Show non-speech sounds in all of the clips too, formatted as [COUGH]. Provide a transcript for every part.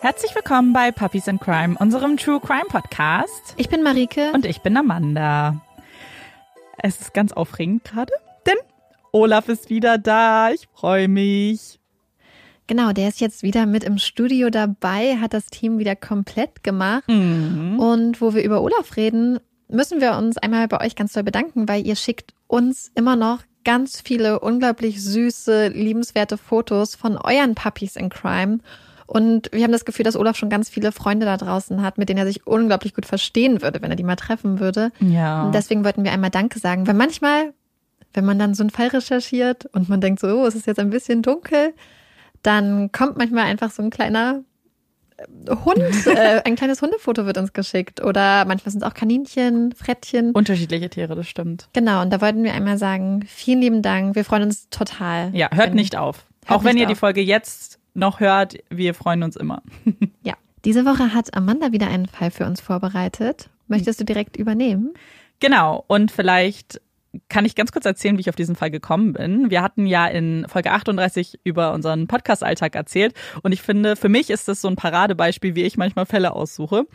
Herzlich willkommen bei Puppies and Crime, unserem True Crime Podcast. Ich bin Marike. Und ich bin Amanda. Es ist ganz aufregend gerade, denn Olaf ist wieder da. Ich freue mich. Genau, der ist jetzt wieder mit im Studio dabei, hat das Team wieder komplett gemacht. Mhm. Und wo wir über Olaf reden, müssen wir uns einmal bei euch ganz doll bedanken, weil ihr schickt uns immer noch ganz viele unglaublich süße, liebenswerte Fotos von euren Puppies in Crime. Und wir haben das Gefühl, dass Olaf schon ganz viele Freunde da draußen hat, mit denen er sich unglaublich gut verstehen würde, wenn er die mal treffen würde. Ja. Und deswegen wollten wir einmal Danke sagen, weil manchmal, wenn man dann so einen Fall recherchiert und man denkt so, oh, es ist jetzt ein bisschen dunkel, dann kommt manchmal einfach so ein kleiner äh, Hund, [LAUGHS] äh, ein kleines Hundefoto wird uns geschickt. Oder manchmal sind es auch Kaninchen, Frettchen. Unterschiedliche Tiere, das stimmt. Genau, und da wollten wir einmal sagen, vielen lieben Dank. Wir freuen uns total. Ja, hört wenn, nicht auf. Auch wenn ihr auf. die Folge jetzt noch hört, wir freuen uns immer. [LAUGHS] ja. Diese Woche hat Amanda wieder einen Fall für uns vorbereitet. Möchtest du direkt übernehmen? Genau. Und vielleicht kann ich ganz kurz erzählen, wie ich auf diesen Fall gekommen bin. Wir hatten ja in Folge 38 über unseren Podcast-Alltag erzählt und ich finde, für mich ist das so ein Paradebeispiel, wie ich manchmal Fälle aussuche.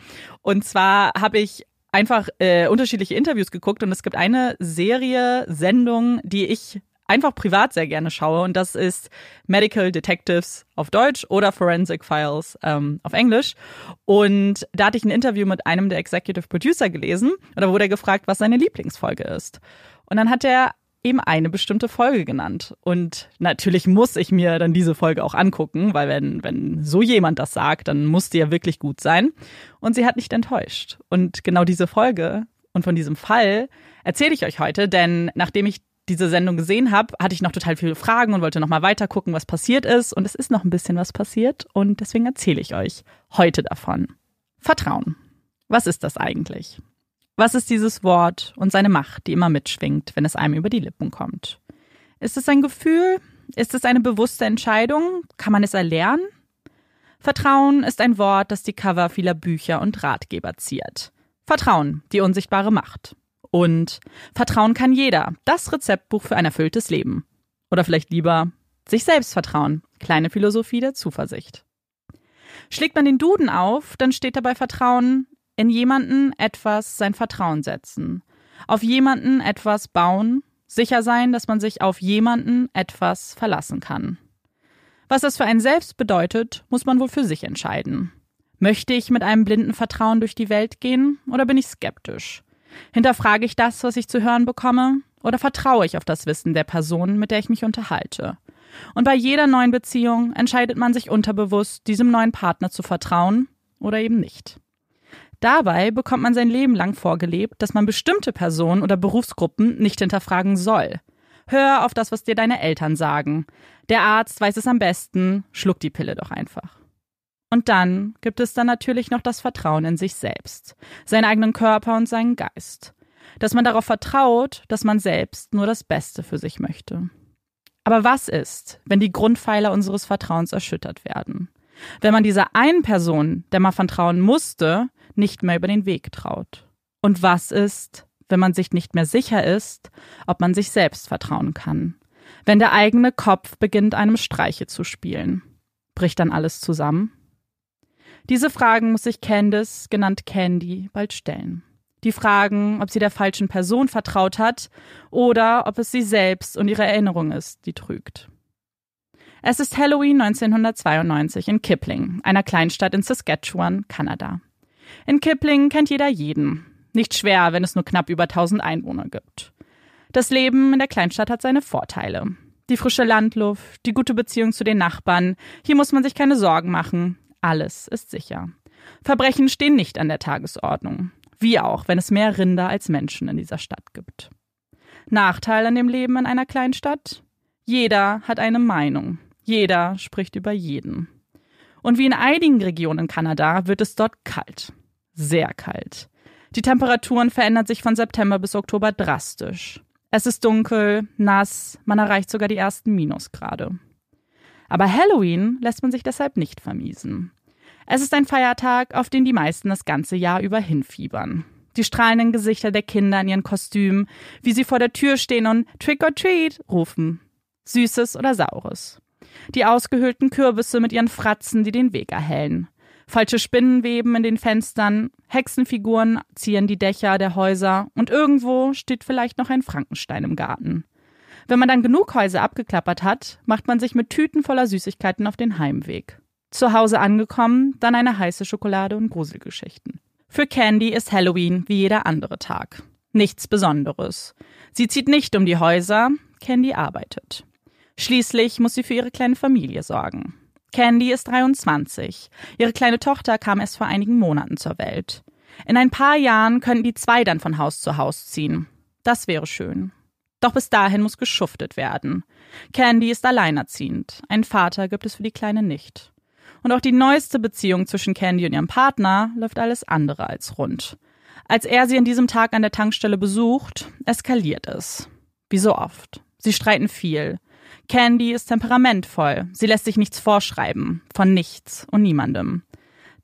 Und zwar habe ich einfach äh, unterschiedliche Interviews geguckt und es gibt eine Serie, Sendung, die ich einfach privat sehr gerne schaue und das ist Medical Detectives auf Deutsch oder Forensic Files ähm, auf Englisch. Und da hatte ich ein Interview mit einem der Executive Producer gelesen und da wurde er gefragt, was seine Lieblingsfolge ist. Und dann hat er eben eine bestimmte Folge genannt. Und natürlich muss ich mir dann diese Folge auch angucken, weil wenn, wenn so jemand das sagt, dann muss die ja wirklich gut sein. Und sie hat nicht enttäuscht. Und genau diese Folge und von diesem Fall erzähle ich euch heute, denn nachdem ich diese Sendung gesehen habe, hatte ich noch total viele Fragen und wollte noch mal weiter gucken, was passiert ist. Und es ist noch ein bisschen was passiert und deswegen erzähle ich euch heute davon. Vertrauen. Was ist das eigentlich? Was ist dieses Wort und seine Macht, die immer mitschwingt, wenn es einem über die Lippen kommt? Ist es ein Gefühl? Ist es eine bewusste Entscheidung? Kann man es erlernen? Vertrauen ist ein Wort, das die Cover vieler Bücher und Ratgeber ziert. Vertrauen, die unsichtbare Macht. Und Vertrauen kann jeder. Das Rezeptbuch für ein erfülltes Leben. Oder vielleicht lieber sich selbst vertrauen. Kleine Philosophie der Zuversicht. Schlägt man den Duden auf, dann steht dabei Vertrauen in jemanden etwas sein Vertrauen setzen. Auf jemanden etwas bauen, sicher sein, dass man sich auf jemanden etwas verlassen kann. Was das für einen selbst bedeutet, muss man wohl für sich entscheiden. Möchte ich mit einem blinden Vertrauen durch die Welt gehen oder bin ich skeptisch? Hinterfrage ich das, was ich zu hören bekomme, oder vertraue ich auf das Wissen der Person, mit der ich mich unterhalte? Und bei jeder neuen Beziehung entscheidet man sich unterbewusst, diesem neuen Partner zu vertrauen oder eben nicht. Dabei bekommt man sein Leben lang vorgelebt, dass man bestimmte Personen oder Berufsgruppen nicht hinterfragen soll. Hör auf das, was dir deine Eltern sagen. Der Arzt weiß es am besten, schluck die Pille doch einfach. Und dann gibt es dann natürlich noch das Vertrauen in sich selbst, seinen eigenen Körper und seinen Geist. Dass man darauf vertraut, dass man selbst nur das Beste für sich möchte. Aber was ist, wenn die Grundpfeiler unseres Vertrauens erschüttert werden? Wenn man dieser einen Person, der man vertrauen musste, nicht mehr über den Weg traut? Und was ist, wenn man sich nicht mehr sicher ist, ob man sich selbst vertrauen kann? Wenn der eigene Kopf beginnt, einem Streiche zu spielen? Bricht dann alles zusammen? Diese Fragen muss sich Candice, genannt Candy, bald stellen. Die Fragen, ob sie der falschen Person vertraut hat oder ob es sie selbst und ihre Erinnerung ist, die trügt. Es ist Halloween 1992 in Kipling, einer Kleinstadt in Saskatchewan, Kanada. In Kipling kennt jeder jeden. Nicht schwer, wenn es nur knapp über 1000 Einwohner gibt. Das Leben in der Kleinstadt hat seine Vorteile. Die frische Landluft, die gute Beziehung zu den Nachbarn. Hier muss man sich keine Sorgen machen. Alles ist sicher. Verbrechen stehen nicht an der Tagesordnung. Wie auch, wenn es mehr Rinder als Menschen in dieser Stadt gibt. Nachteil an dem Leben in einer Kleinstadt? Jeder hat eine Meinung. Jeder spricht über jeden. Und wie in einigen Regionen in Kanada wird es dort kalt. Sehr kalt. Die Temperaturen verändern sich von September bis Oktober drastisch. Es ist dunkel, nass, man erreicht sogar die ersten Minusgrade. Aber Halloween lässt man sich deshalb nicht vermiesen. Es ist ein Feiertag, auf den die meisten das ganze Jahr über hinfiebern. Die strahlenden Gesichter der Kinder in ihren Kostümen, wie sie vor der Tür stehen und Trick or Treat rufen. Süßes oder Saures. Die ausgehöhlten Kürbisse mit ihren Fratzen, die den Weg erhellen. Falsche Spinnen weben in den Fenstern, Hexenfiguren zieren die Dächer der Häuser und irgendwo steht vielleicht noch ein Frankenstein im Garten. Wenn man dann genug Häuser abgeklappert hat, macht man sich mit Tüten voller Süßigkeiten auf den Heimweg. Zu Hause angekommen, dann eine heiße Schokolade und Gruselgeschichten. Für Candy ist Halloween wie jeder andere Tag. Nichts Besonderes. Sie zieht nicht um die Häuser, Candy arbeitet. Schließlich muss sie für ihre kleine Familie sorgen. Candy ist 23. Ihre kleine Tochter kam erst vor einigen Monaten zur Welt. In ein paar Jahren könnten die zwei dann von Haus zu Haus ziehen. Das wäre schön. Doch bis dahin muss geschuftet werden. Candy ist alleinerziehend. Einen Vater gibt es für die Kleine nicht. Und auch die neueste Beziehung zwischen Candy und ihrem Partner läuft alles andere als rund. Als er sie an diesem Tag an der Tankstelle besucht, eskaliert es. Wie so oft. Sie streiten viel. Candy ist temperamentvoll. Sie lässt sich nichts vorschreiben. Von nichts und niemandem.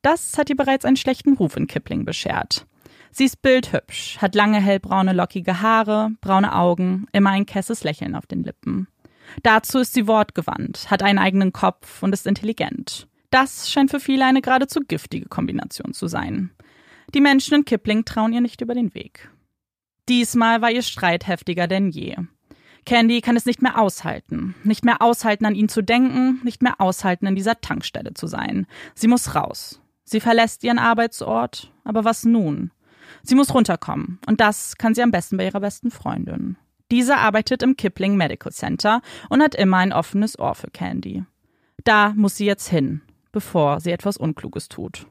Das hat ihr bereits einen schlechten Ruf in Kipling beschert. Sie ist bildhübsch, hat lange hellbraune lockige Haare, braune Augen, immer ein kesses Lächeln auf den Lippen. Dazu ist sie wortgewandt, hat einen eigenen Kopf und ist intelligent. Das scheint für viele eine geradezu giftige Kombination zu sein. Die Menschen in Kipling trauen ihr nicht über den Weg. Diesmal war ihr Streit heftiger denn je. Candy kann es nicht mehr aushalten. Nicht mehr aushalten, an ihn zu denken, nicht mehr aushalten, in dieser Tankstelle zu sein. Sie muss raus. Sie verlässt ihren Arbeitsort, aber was nun? Sie muss runterkommen. Und das kann sie am besten bei ihrer besten Freundin. Diese arbeitet im Kipling Medical Center und hat immer ein offenes Ohr für Candy. Da muss sie jetzt hin, bevor sie etwas Unkluges tut.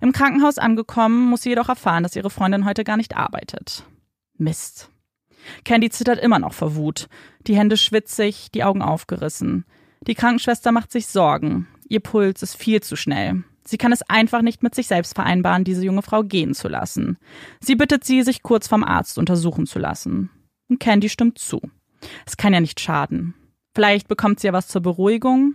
Im Krankenhaus angekommen, muss sie jedoch erfahren, dass ihre Freundin heute gar nicht arbeitet. Mist. Candy zittert immer noch vor Wut. Die Hände schwitzig, die Augen aufgerissen. Die Krankenschwester macht sich Sorgen. Ihr Puls ist viel zu schnell. Sie kann es einfach nicht mit sich selbst vereinbaren, diese junge Frau gehen zu lassen. Sie bittet sie, sich kurz vom Arzt untersuchen zu lassen. Und Candy stimmt zu. Es kann ja nicht schaden. Vielleicht bekommt sie ja was zur Beruhigung.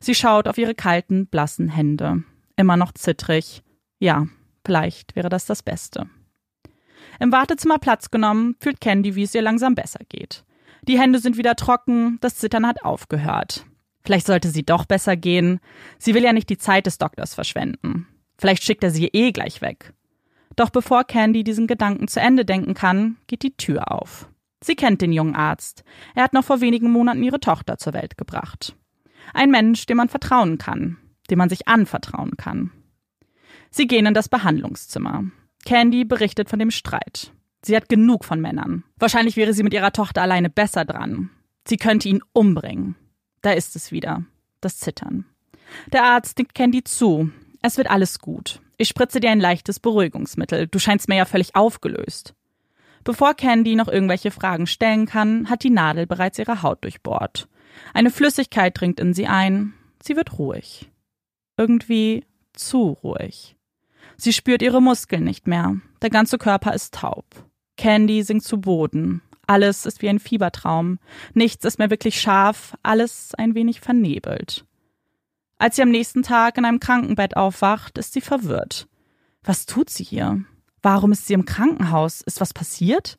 Sie schaut auf ihre kalten, blassen Hände. Immer noch zittrig. Ja, vielleicht wäre das das Beste. Im Wartezimmer Platz genommen, fühlt Candy, wie es ihr langsam besser geht. Die Hände sind wieder trocken, das Zittern hat aufgehört. Vielleicht sollte sie doch besser gehen. Sie will ja nicht die Zeit des Doktors verschwenden. Vielleicht schickt er sie eh gleich weg. Doch bevor Candy diesen Gedanken zu Ende denken kann, geht die Tür auf. Sie kennt den jungen Arzt. Er hat noch vor wenigen Monaten ihre Tochter zur Welt gebracht. Ein Mensch, dem man vertrauen kann, dem man sich anvertrauen kann. Sie gehen in das Behandlungszimmer. Candy berichtet von dem Streit. Sie hat genug von Männern. Wahrscheinlich wäre sie mit ihrer Tochter alleine besser dran. Sie könnte ihn umbringen. Da ist es wieder. Das Zittern. Der Arzt nickt Candy zu. Es wird alles gut. Ich spritze dir ein leichtes Beruhigungsmittel. Du scheinst mir ja völlig aufgelöst. Bevor Candy noch irgendwelche Fragen stellen kann, hat die Nadel bereits ihre Haut durchbohrt. Eine Flüssigkeit dringt in sie ein. Sie wird ruhig. Irgendwie zu ruhig. Sie spürt ihre Muskeln nicht mehr. Der ganze Körper ist taub. Candy sinkt zu Boden. Alles ist wie ein Fiebertraum. Nichts ist mehr wirklich scharf, alles ein wenig vernebelt. Als sie am nächsten Tag in einem Krankenbett aufwacht, ist sie verwirrt. Was tut sie hier? Warum ist sie im Krankenhaus? Ist was passiert?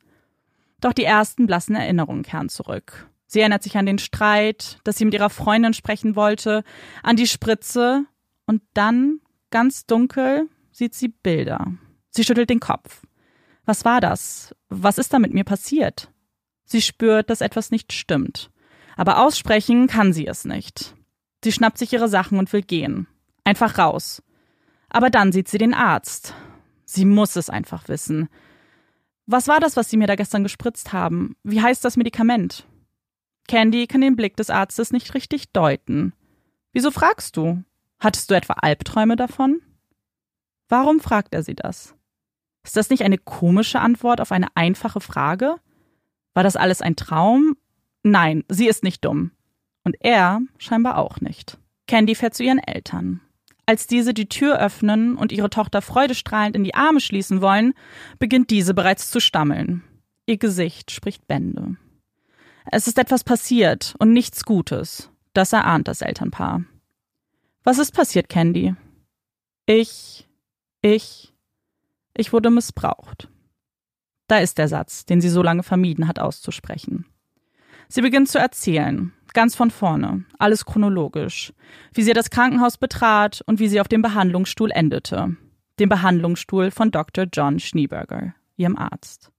Doch die ersten blassen Erinnerungen kehren zurück. Sie erinnert sich an den Streit, dass sie mit ihrer Freundin sprechen wollte, an die Spritze und dann, ganz dunkel, sieht sie Bilder. Sie schüttelt den Kopf. Was war das? Was ist da mit mir passiert? Sie spürt, dass etwas nicht stimmt. Aber aussprechen kann sie es nicht. Sie schnappt sich ihre Sachen und will gehen. Einfach raus. Aber dann sieht sie den Arzt. Sie muss es einfach wissen. Was war das, was Sie mir da gestern gespritzt haben? Wie heißt das Medikament? Candy kann den Blick des Arztes nicht richtig deuten. Wieso fragst du? Hattest du etwa Albträume davon? Warum fragt er sie das? Ist das nicht eine komische Antwort auf eine einfache Frage? War das alles ein Traum? Nein, sie ist nicht dumm. Und er scheinbar auch nicht. Candy fährt zu ihren Eltern. Als diese die Tür öffnen und ihre Tochter freudestrahlend in die Arme schließen wollen, beginnt diese bereits zu stammeln. Ihr Gesicht spricht Bände. Es ist etwas passiert und nichts Gutes. Das erahnt das Elternpaar. Was ist passiert, Candy? Ich, ich, ich wurde missbraucht. Da ist der Satz, den sie so lange vermieden hat auszusprechen. Sie beginnt zu erzählen. ganz von vorne, alles chronologisch. Wie sie das Krankenhaus betrat und wie sie auf dem Behandlungsstuhl endete. Dem Behandlungsstuhl von Dr. John Schneeberger, ihrem Arzt.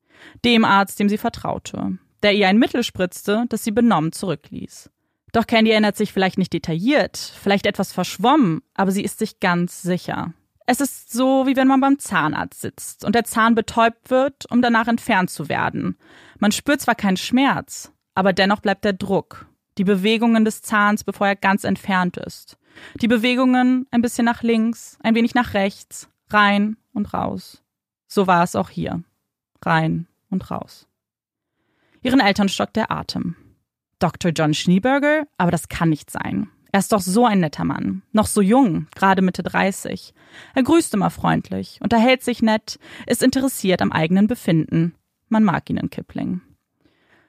Dem Arzt, dem sie vertraute, der ihr ein Mittel spritzte, das sie benommen zurückließ. Doch Candy erinnert sich vielleicht nicht detailliert, vielleicht etwas verschwommen, aber sie ist sich ganz sicher. Es ist so, wie wenn man beim Zahnarzt sitzt und der Zahn betäubt wird, um danach entfernt zu werden. Man spürt zwar keinen Schmerz, aber dennoch bleibt der Druck, die Bewegungen des Zahns, bevor er ganz entfernt ist. Die Bewegungen ein bisschen nach links, ein wenig nach rechts, rein und raus. So war es auch hier. Rein und raus. Ihren Eltern stockt der Atem. Dr. John Schneeberger? Aber das kann nicht sein. Er ist doch so ein netter Mann, noch so jung, gerade Mitte 30. Er grüßt immer freundlich, unterhält sich nett, ist interessiert am eigenen Befinden. Man mag ihn in Kipling.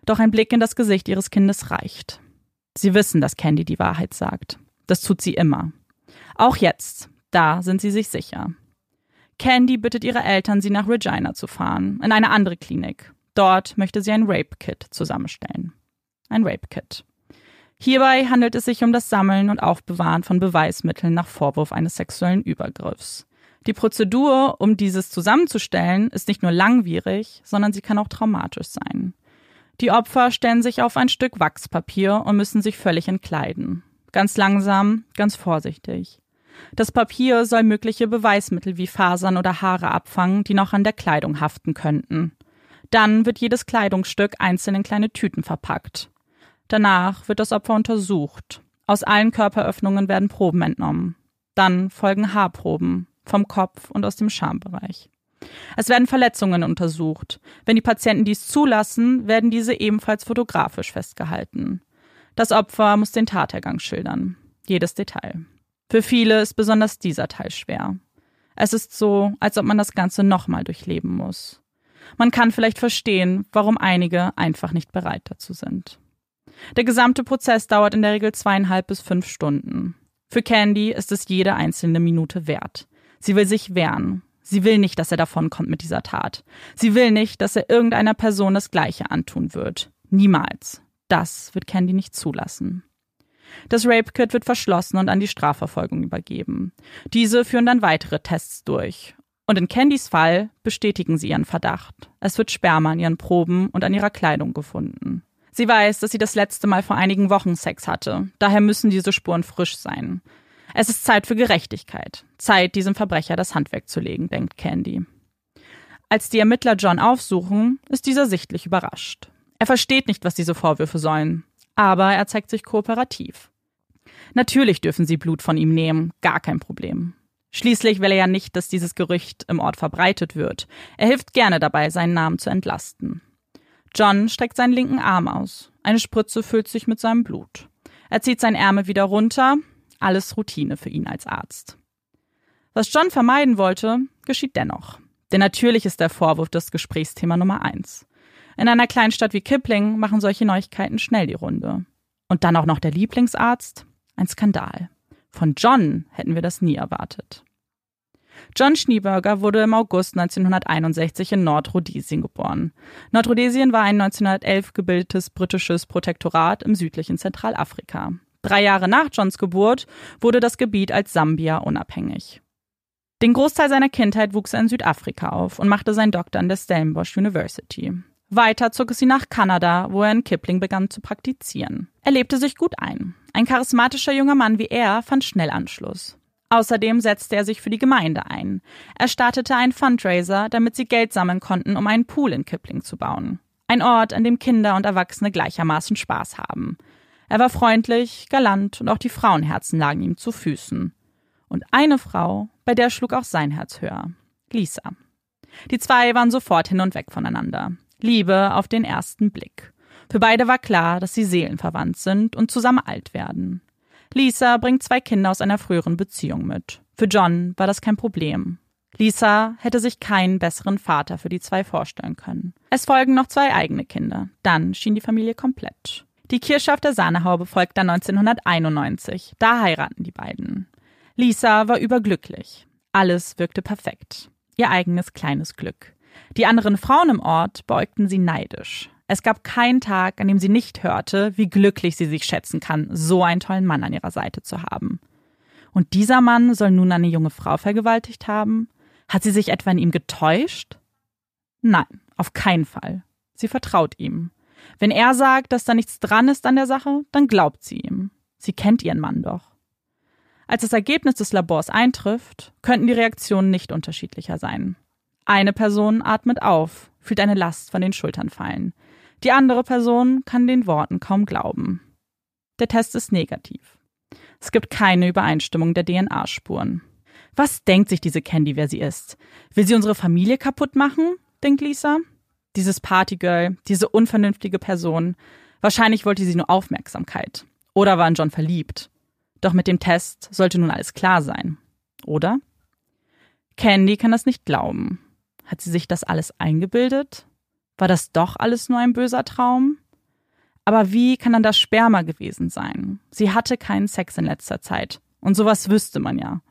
Doch ein Blick in das Gesicht ihres Kindes reicht. Sie wissen, dass Candy die Wahrheit sagt. Das tut sie immer. Auch jetzt, da sind sie sich sicher. Candy bittet ihre Eltern, sie nach Regina zu fahren, in eine andere Klinik. Dort möchte sie ein Rape-Kit zusammenstellen. Ein Rape-Kit. Hierbei handelt es sich um das Sammeln und Aufbewahren von Beweismitteln nach Vorwurf eines sexuellen Übergriffs. Die Prozedur, um dieses zusammenzustellen, ist nicht nur langwierig, sondern sie kann auch traumatisch sein. Die Opfer stellen sich auf ein Stück Wachspapier und müssen sich völlig entkleiden. Ganz langsam, ganz vorsichtig. Das Papier soll mögliche Beweismittel wie Fasern oder Haare abfangen, die noch an der Kleidung haften könnten. Dann wird jedes Kleidungsstück einzeln in kleine Tüten verpackt. Danach wird das Opfer untersucht. Aus allen Körperöffnungen werden Proben entnommen. Dann folgen Haarproben vom Kopf und aus dem Schambereich. Es werden Verletzungen untersucht. Wenn die Patienten dies zulassen, werden diese ebenfalls fotografisch festgehalten. Das Opfer muss den Tathergang schildern. Jedes Detail. Für viele ist besonders dieser Teil schwer. Es ist so, als ob man das Ganze nochmal durchleben muss. Man kann vielleicht verstehen, warum einige einfach nicht bereit dazu sind. Der gesamte Prozess dauert in der Regel zweieinhalb bis fünf Stunden. Für Candy ist es jede einzelne Minute wert. Sie will sich wehren. Sie will nicht, dass er davonkommt mit dieser Tat. Sie will nicht, dass er irgendeiner Person das Gleiche antun wird. Niemals. Das wird Candy nicht zulassen. Das Rape Kit wird verschlossen und an die Strafverfolgung übergeben. Diese führen dann weitere Tests durch. Und in Candys Fall bestätigen sie ihren Verdacht. Es wird Sperma an ihren Proben und an ihrer Kleidung gefunden. Sie weiß, dass sie das letzte Mal vor einigen Wochen Sex hatte. Daher müssen diese Spuren frisch sein. Es ist Zeit für Gerechtigkeit. Zeit, diesem Verbrecher das Handwerk zu legen, denkt Candy. Als die Ermittler John aufsuchen, ist dieser sichtlich überrascht. Er versteht nicht, was diese Vorwürfe sollen, aber er zeigt sich kooperativ. Natürlich dürfen sie Blut von ihm nehmen, gar kein Problem. Schließlich will er ja nicht, dass dieses Gerücht im Ort verbreitet wird. Er hilft gerne dabei, seinen Namen zu entlasten. John streckt seinen linken Arm aus. Eine Spritze füllt sich mit seinem Blut. Er zieht sein Ärmel wieder runter. Alles Routine für ihn als Arzt. Was John vermeiden wollte, geschieht dennoch. Denn natürlich ist der Vorwurf das Gesprächsthema Nummer eins. In einer Kleinstadt wie Kipling machen solche Neuigkeiten schnell die Runde. Und dann auch noch der Lieblingsarzt? Ein Skandal. Von John hätten wir das nie erwartet. John Schneeberger wurde im August 1961 in Nordrhodesien geboren. Nordrhodesien war ein 1911 gebildetes britisches Protektorat im südlichen Zentralafrika. Drei Jahre nach Johns Geburt wurde das Gebiet als Sambia unabhängig. Den Großteil seiner Kindheit wuchs er in Südafrika auf und machte seinen Doktor an der Stellenbosch University. Weiter zog es ihn nach Kanada, wo er in Kipling begann zu praktizieren. Er lebte sich gut ein. Ein charismatischer junger Mann wie er fand schnell Anschluss. Außerdem setzte er sich für die Gemeinde ein. Er startete einen Fundraiser, damit sie Geld sammeln konnten, um einen Pool in Kipling zu bauen. Ein Ort, an dem Kinder und Erwachsene gleichermaßen Spaß haben. Er war freundlich, galant und auch die Frauenherzen lagen ihm zu Füßen. Und eine Frau, bei der schlug auch sein Herz höher. Lisa. Die zwei waren sofort hin und weg voneinander. Liebe auf den ersten Blick. Für beide war klar, dass sie seelenverwandt sind und zusammen alt werden. Lisa bringt zwei Kinder aus einer früheren Beziehung mit. Für John war das kein Problem. Lisa hätte sich keinen besseren Vater für die zwei vorstellen können. Es folgen noch zwei eigene Kinder. Dann schien die Familie komplett. Die Kirsche auf der Sahnehaube folgt dann 1991. Da heiraten die beiden. Lisa war überglücklich. Alles wirkte perfekt. Ihr eigenes kleines Glück. Die anderen Frauen im Ort beugten sie neidisch. Es gab keinen Tag, an dem sie nicht hörte, wie glücklich sie sich schätzen kann, so einen tollen Mann an ihrer Seite zu haben. Und dieser Mann soll nun eine junge Frau vergewaltigt haben? Hat sie sich etwa in ihm getäuscht? Nein, auf keinen Fall. Sie vertraut ihm. Wenn er sagt, dass da nichts dran ist an der Sache, dann glaubt sie ihm. Sie kennt ihren Mann doch. Als das Ergebnis des Labors eintrifft, könnten die Reaktionen nicht unterschiedlicher sein. Eine Person atmet auf, fühlt eine Last von den Schultern fallen. Die andere Person kann den Worten kaum glauben. Der Test ist negativ. Es gibt keine Übereinstimmung der DNA-Spuren. Was denkt sich diese Candy, wer sie ist? Will sie unsere Familie kaputt machen? denkt Lisa. Dieses Partygirl, diese unvernünftige Person. Wahrscheinlich wollte sie nur Aufmerksamkeit. Oder war in John verliebt. Doch mit dem Test sollte nun alles klar sein. Oder? Candy kann das nicht glauben. Hat sie sich das alles eingebildet? War das doch alles nur ein böser Traum? Aber wie kann dann das Sperma gewesen sein? Sie hatte keinen Sex in letzter Zeit. Und sowas wüsste man ja.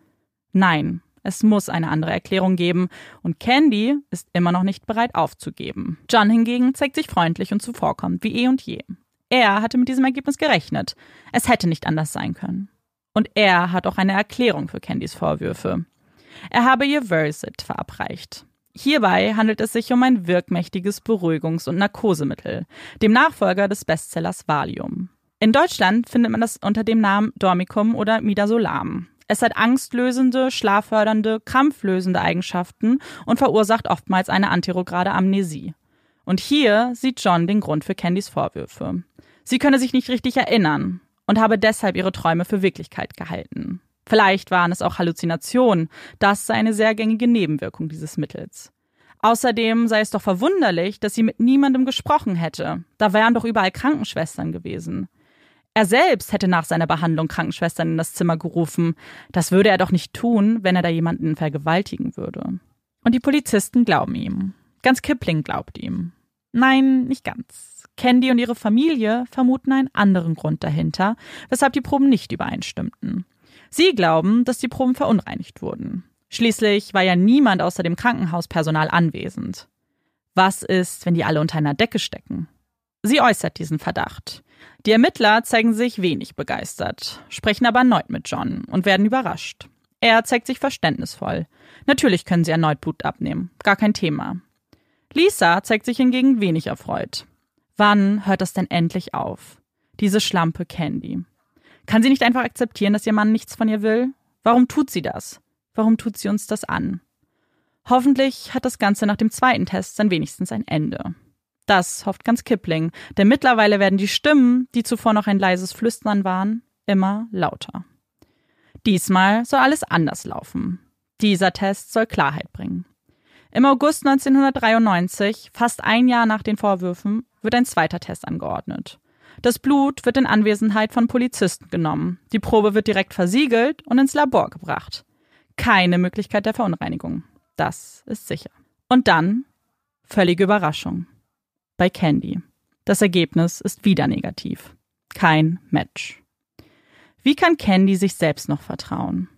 Nein, es muss eine andere Erklärung geben und Candy ist immer noch nicht bereit aufzugeben. John hingegen zeigt sich freundlich und zuvorkommend wie eh und je. Er hatte mit diesem Ergebnis gerechnet. Es hätte nicht anders sein können. Und er hat auch eine Erklärung für Candys Vorwürfe. Er habe ihr Versit verabreicht. Hierbei handelt es sich um ein wirkmächtiges Beruhigungs- und Narkosemittel, dem Nachfolger des Bestsellers Valium. In Deutschland findet man das unter dem Namen Dormicum oder Midazolam. Es hat angstlösende, schlaffördernde, krampflösende Eigenschaften und verursacht oftmals eine antirograde Amnesie. Und hier sieht John den Grund für Candys Vorwürfe. Sie könne sich nicht richtig erinnern und habe deshalb ihre Träume für Wirklichkeit gehalten. Vielleicht waren es auch Halluzinationen, das sei eine sehr gängige Nebenwirkung dieses Mittels. Außerdem sei es doch verwunderlich, dass sie mit niemandem gesprochen hätte. Da wären doch überall Krankenschwestern gewesen. Er selbst hätte nach seiner Behandlung Krankenschwestern in das Zimmer gerufen. Das würde er doch nicht tun, wenn er da jemanden vergewaltigen würde. Und die Polizisten glauben ihm. Ganz Kipling glaubt ihm. Nein, nicht ganz. Candy und ihre Familie vermuten einen anderen Grund dahinter, weshalb die Proben nicht übereinstimmten. Sie glauben, dass die Proben verunreinigt wurden. Schließlich war ja niemand außer dem Krankenhauspersonal anwesend. Was ist, wenn die alle unter einer Decke stecken? Sie äußert diesen Verdacht. Die Ermittler zeigen sich wenig begeistert, sprechen aber erneut mit John und werden überrascht. Er zeigt sich verständnisvoll. Natürlich können sie erneut Blut abnehmen, gar kein Thema. Lisa zeigt sich hingegen wenig erfreut. Wann hört das denn endlich auf? Diese Schlampe Candy. Kann sie nicht einfach akzeptieren, dass ihr Mann nichts von ihr will? Warum tut sie das? Warum tut sie uns das an? Hoffentlich hat das Ganze nach dem zweiten Test dann wenigstens ein Ende. Das hofft ganz Kipling, denn mittlerweile werden die Stimmen, die zuvor noch ein leises Flüstern waren, immer lauter. Diesmal soll alles anders laufen. Dieser Test soll Klarheit bringen. Im August 1993, fast ein Jahr nach den Vorwürfen, wird ein zweiter Test angeordnet. Das Blut wird in Anwesenheit von Polizisten genommen. Die Probe wird direkt versiegelt und ins Labor gebracht. Keine Möglichkeit der Verunreinigung. Das ist sicher. Und dann völlige Überraschung bei Candy. Das Ergebnis ist wieder negativ. Kein Match. Wie kann Candy sich selbst noch vertrauen?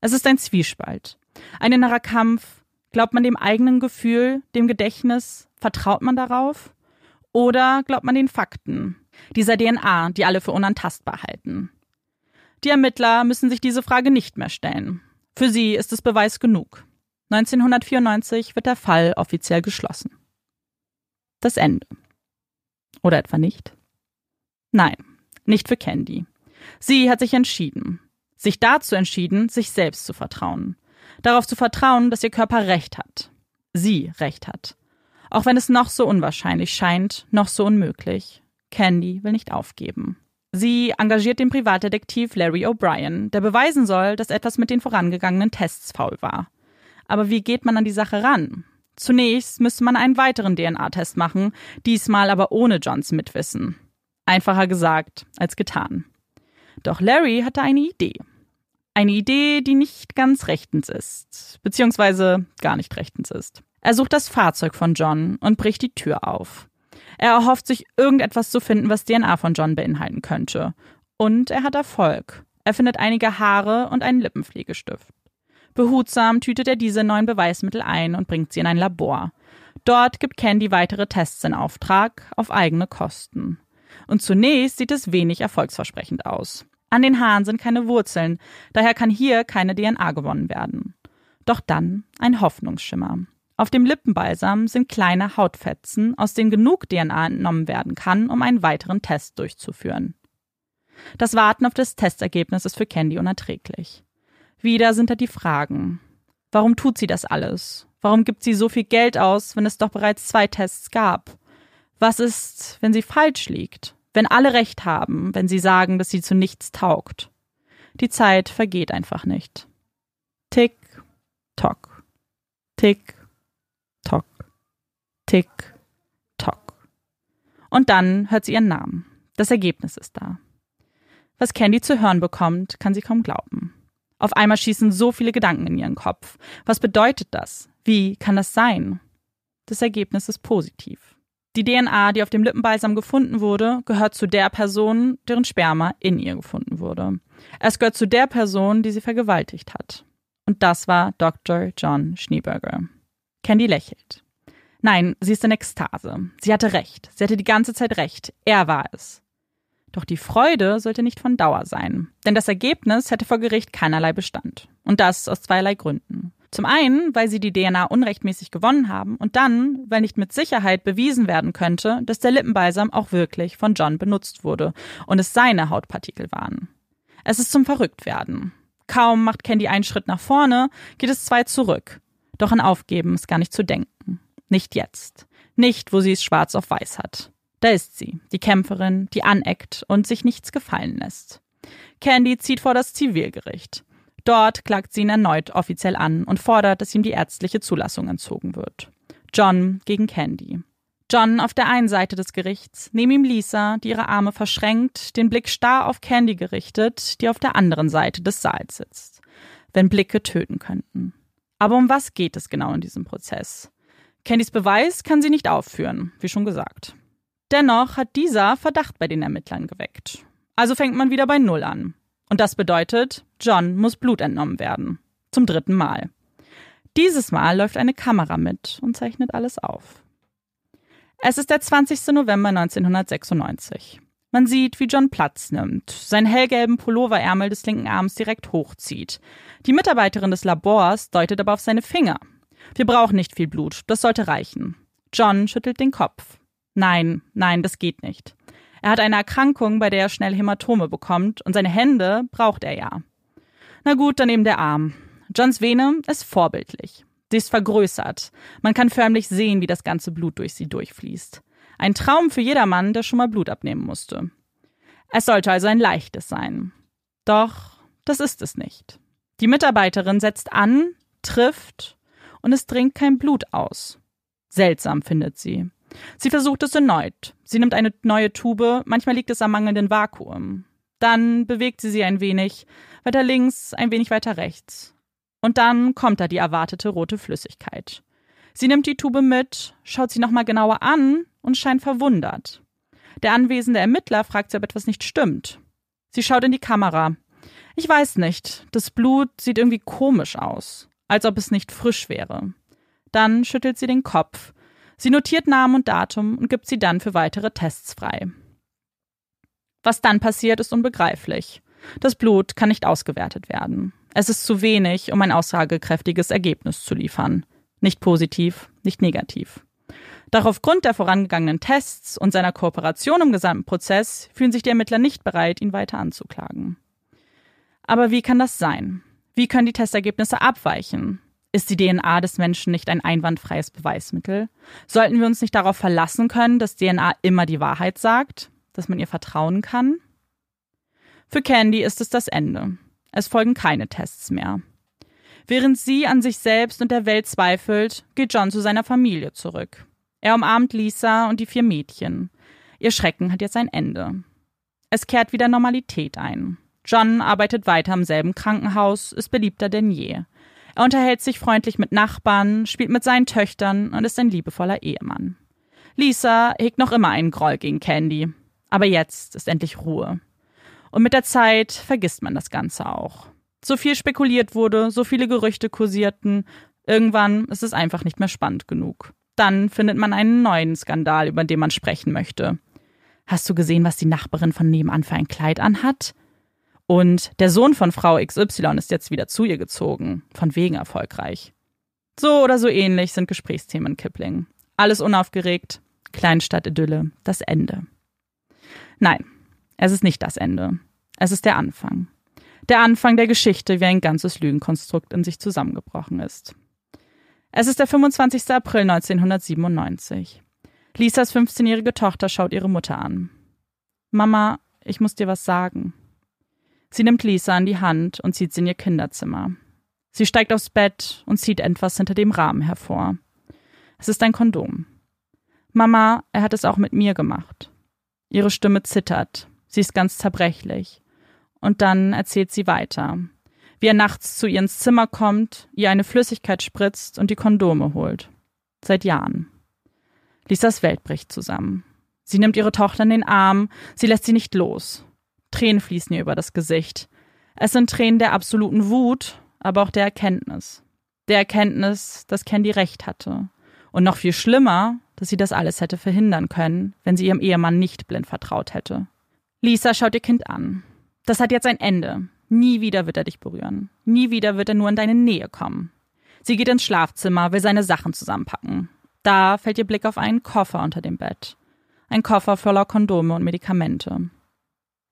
Es ist ein Zwiespalt. Ein innerer Kampf. Glaubt man dem eigenen Gefühl, dem Gedächtnis? Vertraut man darauf? Oder glaubt man den Fakten, dieser DNA, die alle für unantastbar halten? Die Ermittler müssen sich diese Frage nicht mehr stellen. Für sie ist es Beweis genug. 1994 wird der Fall offiziell geschlossen das Ende. Oder etwa nicht? Nein, nicht für Candy. Sie hat sich entschieden. Sich dazu entschieden, sich selbst zu vertrauen. Darauf zu vertrauen, dass ihr Körper Recht hat. Sie Recht hat. Auch wenn es noch so unwahrscheinlich scheint, noch so unmöglich. Candy will nicht aufgeben. Sie engagiert den Privatdetektiv Larry O'Brien, der beweisen soll, dass etwas mit den vorangegangenen Tests faul war. Aber wie geht man an die Sache ran? Zunächst müsste man einen weiteren DNA-Test machen, diesmal aber ohne Johns Mitwissen. Einfacher gesagt als getan. Doch Larry hatte eine Idee. Eine Idee, die nicht ganz rechtens ist, beziehungsweise gar nicht rechtens ist. Er sucht das Fahrzeug von John und bricht die Tür auf. Er erhofft sich irgendetwas zu finden, was DNA von John beinhalten könnte. Und er hat Erfolg. Er findet einige Haare und einen Lippenpflegestift. Behutsam tütet er diese neuen Beweismittel ein und bringt sie in ein Labor. Dort gibt Candy weitere Tests in Auftrag auf eigene Kosten. Und zunächst sieht es wenig erfolgsversprechend aus. An den Haaren sind keine Wurzeln, daher kann hier keine DNA gewonnen werden. Doch dann ein Hoffnungsschimmer. Auf dem Lippenbalsam sind kleine Hautfetzen, aus denen genug DNA entnommen werden kann, um einen weiteren Test durchzuführen. Das Warten auf das Testergebnis ist für Candy unerträglich. Wieder sind da die Fragen. Warum tut sie das alles? Warum gibt sie so viel Geld aus, wenn es doch bereits zwei Tests gab? Was ist, wenn sie falsch liegt? Wenn alle recht haben, wenn sie sagen, dass sie zu nichts taugt? Die Zeit vergeht einfach nicht. Tick, tock. Tick. Tick, tock. Und dann hört sie ihren Namen. Das Ergebnis ist da. Was Candy zu hören bekommt, kann sie kaum glauben. Auf einmal schießen so viele Gedanken in ihren Kopf. Was bedeutet das? Wie kann das sein? Das Ergebnis ist positiv. Die DNA, die auf dem Lippenbalsam gefunden wurde, gehört zu der Person, deren Sperma in ihr gefunden wurde. Es gehört zu der Person, die sie vergewaltigt hat. Und das war Dr. John Schneeberger. Candy lächelt. Nein, sie ist in Ekstase. Sie hatte recht. Sie hatte die ganze Zeit recht. Er war es. Doch die Freude sollte nicht von Dauer sein, denn das Ergebnis hätte vor Gericht keinerlei Bestand. Und das aus zweierlei Gründen. Zum einen, weil sie die DNA unrechtmäßig gewonnen haben und dann, weil nicht mit Sicherheit bewiesen werden könnte, dass der Lippenbalsam auch wirklich von John benutzt wurde und es seine Hautpartikel waren. Es ist zum Verrücktwerden. Kaum macht Candy einen Schritt nach vorne, geht es zwei zurück. Doch an Aufgeben ist gar nicht zu denken. Nicht jetzt. Nicht, wo sie es schwarz auf weiß hat. Da ist sie, die Kämpferin, die aneckt und sich nichts gefallen lässt. Candy zieht vor das Zivilgericht. Dort klagt sie ihn erneut offiziell an und fordert, dass ihm die ärztliche Zulassung entzogen wird. John gegen Candy. John auf der einen Seite des Gerichts, neben ihm Lisa, die ihre Arme verschränkt, den Blick starr auf Candy gerichtet, die auf der anderen Seite des Saals sitzt. Wenn Blicke töten könnten. Aber um was geht es genau in diesem Prozess? Candys Beweis kann sie nicht aufführen, wie schon gesagt. Dennoch hat dieser Verdacht bei den Ermittlern geweckt. Also fängt man wieder bei Null an. Und das bedeutet, John muss Blut entnommen werden. Zum dritten Mal. Dieses Mal läuft eine Kamera mit und zeichnet alles auf. Es ist der 20. November 1996. Man sieht, wie John Platz nimmt, seinen hellgelben Pulloverärmel des linken Arms direkt hochzieht. Die Mitarbeiterin des Labors deutet aber auf seine Finger. Wir brauchen nicht viel Blut, das sollte reichen. John schüttelt den Kopf. Nein, nein, das geht nicht. Er hat eine Erkrankung, bei der er schnell Hämatome bekommt, und seine Hände braucht er ja. Na gut, dann eben der Arm. Johns Vene ist vorbildlich. Sie ist vergrößert. Man kann förmlich sehen, wie das ganze Blut durch sie durchfließt. Ein Traum für jedermann, der schon mal Blut abnehmen musste. Es sollte also ein leichtes sein. Doch das ist es nicht. Die Mitarbeiterin setzt an, trifft und es dringt kein Blut aus. Seltsam findet sie. Sie versucht es erneut. Sie nimmt eine neue Tube, manchmal liegt es am mangelnden Vakuum. Dann bewegt sie sie ein wenig, weiter links, ein wenig weiter rechts. Und dann kommt da die erwartete rote Flüssigkeit. Sie nimmt die Tube mit, schaut sie nochmal genauer an und scheint verwundert. Der anwesende Ermittler fragt sie, ob etwas nicht stimmt. Sie schaut in die Kamera. Ich weiß nicht, das Blut sieht irgendwie komisch aus, als ob es nicht frisch wäre. Dann schüttelt sie den Kopf Sie notiert Namen und Datum und gibt sie dann für weitere Tests frei. Was dann passiert, ist unbegreiflich. Das Blut kann nicht ausgewertet werden. Es ist zu wenig, um ein aussagekräftiges Ergebnis zu liefern. Nicht positiv, nicht negativ. Doch aufgrund der vorangegangenen Tests und seiner Kooperation im gesamten Prozess fühlen sich die Ermittler nicht bereit, ihn weiter anzuklagen. Aber wie kann das sein? Wie können die Testergebnisse abweichen? Ist die DNA des Menschen nicht ein einwandfreies Beweismittel? Sollten wir uns nicht darauf verlassen können, dass DNA immer die Wahrheit sagt, dass man ihr vertrauen kann? Für Candy ist es das Ende. Es folgen keine Tests mehr. Während sie an sich selbst und der Welt zweifelt, geht John zu seiner Familie zurück. Er umarmt Lisa und die vier Mädchen. Ihr Schrecken hat jetzt ein Ende. Es kehrt wieder Normalität ein. John arbeitet weiter im selben Krankenhaus, ist beliebter denn je. Er unterhält sich freundlich mit Nachbarn, spielt mit seinen Töchtern und ist ein liebevoller Ehemann. Lisa hegt noch immer einen Groll gegen Candy. Aber jetzt ist endlich Ruhe. Und mit der Zeit vergisst man das Ganze auch. So viel spekuliert wurde, so viele Gerüchte kursierten, irgendwann ist es einfach nicht mehr spannend genug. Dann findet man einen neuen Skandal, über den man sprechen möchte. Hast du gesehen, was die Nachbarin von nebenan für ein Kleid anhat? Und der Sohn von Frau XY ist jetzt wieder zu ihr gezogen, von wegen erfolgreich. So oder so ähnlich sind Gesprächsthemen Kipling. Alles unaufgeregt, Kleinstadt-Idylle, das Ende. Nein, es ist nicht das Ende. Es ist der Anfang. Der Anfang der Geschichte, wie ein ganzes Lügenkonstrukt in sich zusammengebrochen ist. Es ist der 25. April 1997. Lisas 15-jährige Tochter schaut ihre Mutter an. Mama, ich muss dir was sagen. Sie nimmt Lisa an die Hand und zieht sie in ihr Kinderzimmer. Sie steigt aufs Bett und zieht etwas hinter dem Rahmen hervor. Es ist ein Kondom. Mama, er hat es auch mit mir gemacht. Ihre Stimme zittert. Sie ist ganz zerbrechlich. Und dann erzählt sie weiter. Wie er nachts zu ihr ins Zimmer kommt, ihr eine Flüssigkeit spritzt und die Kondome holt. Seit Jahren. Lisas Welt bricht zusammen. Sie nimmt ihre Tochter in den Arm, sie lässt sie nicht los. Tränen fließen ihr über das Gesicht. Es sind Tränen der absoluten Wut, aber auch der Erkenntnis. Der Erkenntnis, dass Candy recht hatte. Und noch viel schlimmer, dass sie das alles hätte verhindern können, wenn sie ihrem Ehemann nicht blind vertraut hätte. Lisa schaut ihr Kind an. Das hat jetzt ein Ende. Nie wieder wird er dich berühren. Nie wieder wird er nur in deine Nähe kommen. Sie geht ins Schlafzimmer, will seine Sachen zusammenpacken. Da fällt ihr Blick auf einen Koffer unter dem Bett. Ein Koffer voller Kondome und Medikamente.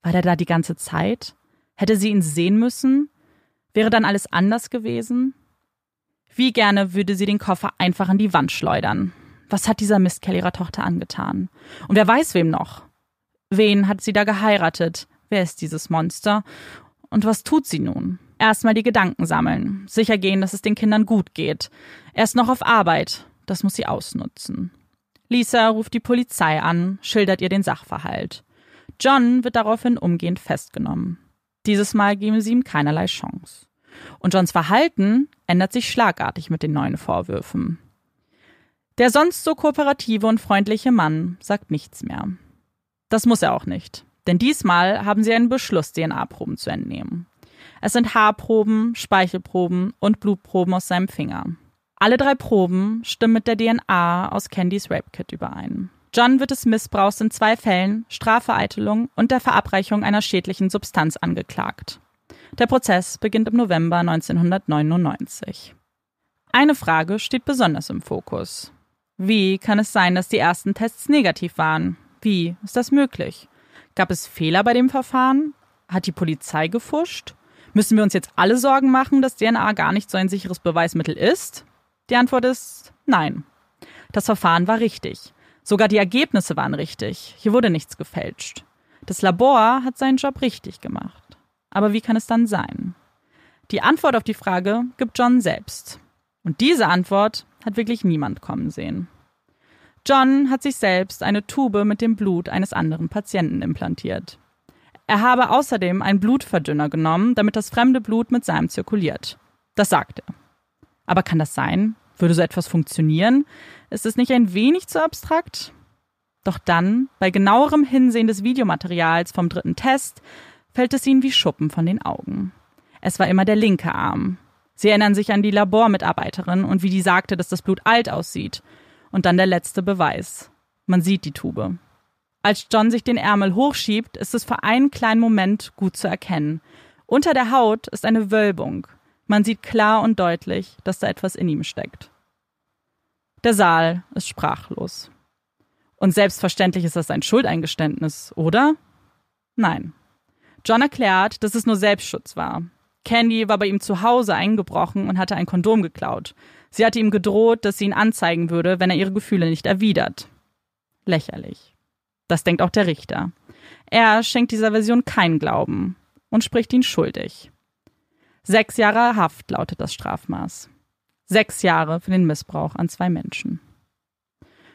War der da die ganze Zeit? Hätte sie ihn sehen müssen? Wäre dann alles anders gewesen? Wie gerne würde sie den Koffer einfach an die Wand schleudern. Was hat dieser Mistkerl ihrer Tochter angetan? Und wer weiß wem noch? Wen hat sie da geheiratet? Wer ist dieses Monster? Und was tut sie nun? Erstmal die Gedanken sammeln, sicher gehen, dass es den Kindern gut geht. Er ist noch auf Arbeit, das muss sie ausnutzen. Lisa ruft die Polizei an, schildert ihr den Sachverhalt. John wird daraufhin umgehend festgenommen. Dieses Mal geben sie ihm keinerlei Chance. Und Johns Verhalten ändert sich schlagartig mit den neuen Vorwürfen. Der sonst so kooperative und freundliche Mann sagt nichts mehr. Das muss er auch nicht, denn diesmal haben sie einen Beschluss, DNA-Proben zu entnehmen. Es sind Haarproben, Speichelproben und Blutproben aus seinem Finger. Alle drei Proben stimmen mit der DNA aus Candys Rape Kit überein. John wird des Missbrauchs in zwei Fällen, Strafvereitelung und der Verabreichung einer schädlichen Substanz angeklagt. Der Prozess beginnt im November 1999. Eine Frage steht besonders im Fokus. Wie kann es sein, dass die ersten Tests negativ waren? Wie ist das möglich? Gab es Fehler bei dem Verfahren? Hat die Polizei gefuscht? Müssen wir uns jetzt alle Sorgen machen, dass DNA gar nicht so ein sicheres Beweismittel ist? Die Antwort ist nein. Das Verfahren war richtig. Sogar die Ergebnisse waren richtig. Hier wurde nichts gefälscht. Das Labor hat seinen Job richtig gemacht. Aber wie kann es dann sein? Die Antwort auf die Frage gibt John selbst. Und diese Antwort hat wirklich niemand kommen sehen. John hat sich selbst eine Tube mit dem Blut eines anderen Patienten implantiert. Er habe außerdem einen Blutverdünner genommen, damit das fremde Blut mit seinem zirkuliert. Das sagt er. Aber kann das sein? Würde so etwas funktionieren? Ist es nicht ein wenig zu abstrakt? Doch dann, bei genauerem Hinsehen des Videomaterials vom dritten Test, fällt es ihnen wie Schuppen von den Augen. Es war immer der linke Arm. Sie erinnern sich an die Labormitarbeiterin und wie die sagte, dass das Blut alt aussieht. Und dann der letzte Beweis. Man sieht die Tube. Als John sich den Ärmel hochschiebt, ist es für einen kleinen Moment gut zu erkennen. Unter der Haut ist eine Wölbung. Man sieht klar und deutlich, dass da etwas in ihm steckt. Der Saal ist sprachlos. Und selbstverständlich ist das ein Schuldeingeständnis, oder? Nein. John erklärt, dass es nur Selbstschutz war. Candy war bei ihm zu Hause eingebrochen und hatte ein Kondom geklaut. Sie hatte ihm gedroht, dass sie ihn anzeigen würde, wenn er ihre Gefühle nicht erwidert. Lächerlich. Das denkt auch der Richter. Er schenkt dieser Version keinen Glauben und spricht ihn schuldig. Sechs Jahre Haft lautet das Strafmaß. Sechs Jahre für den Missbrauch an zwei Menschen.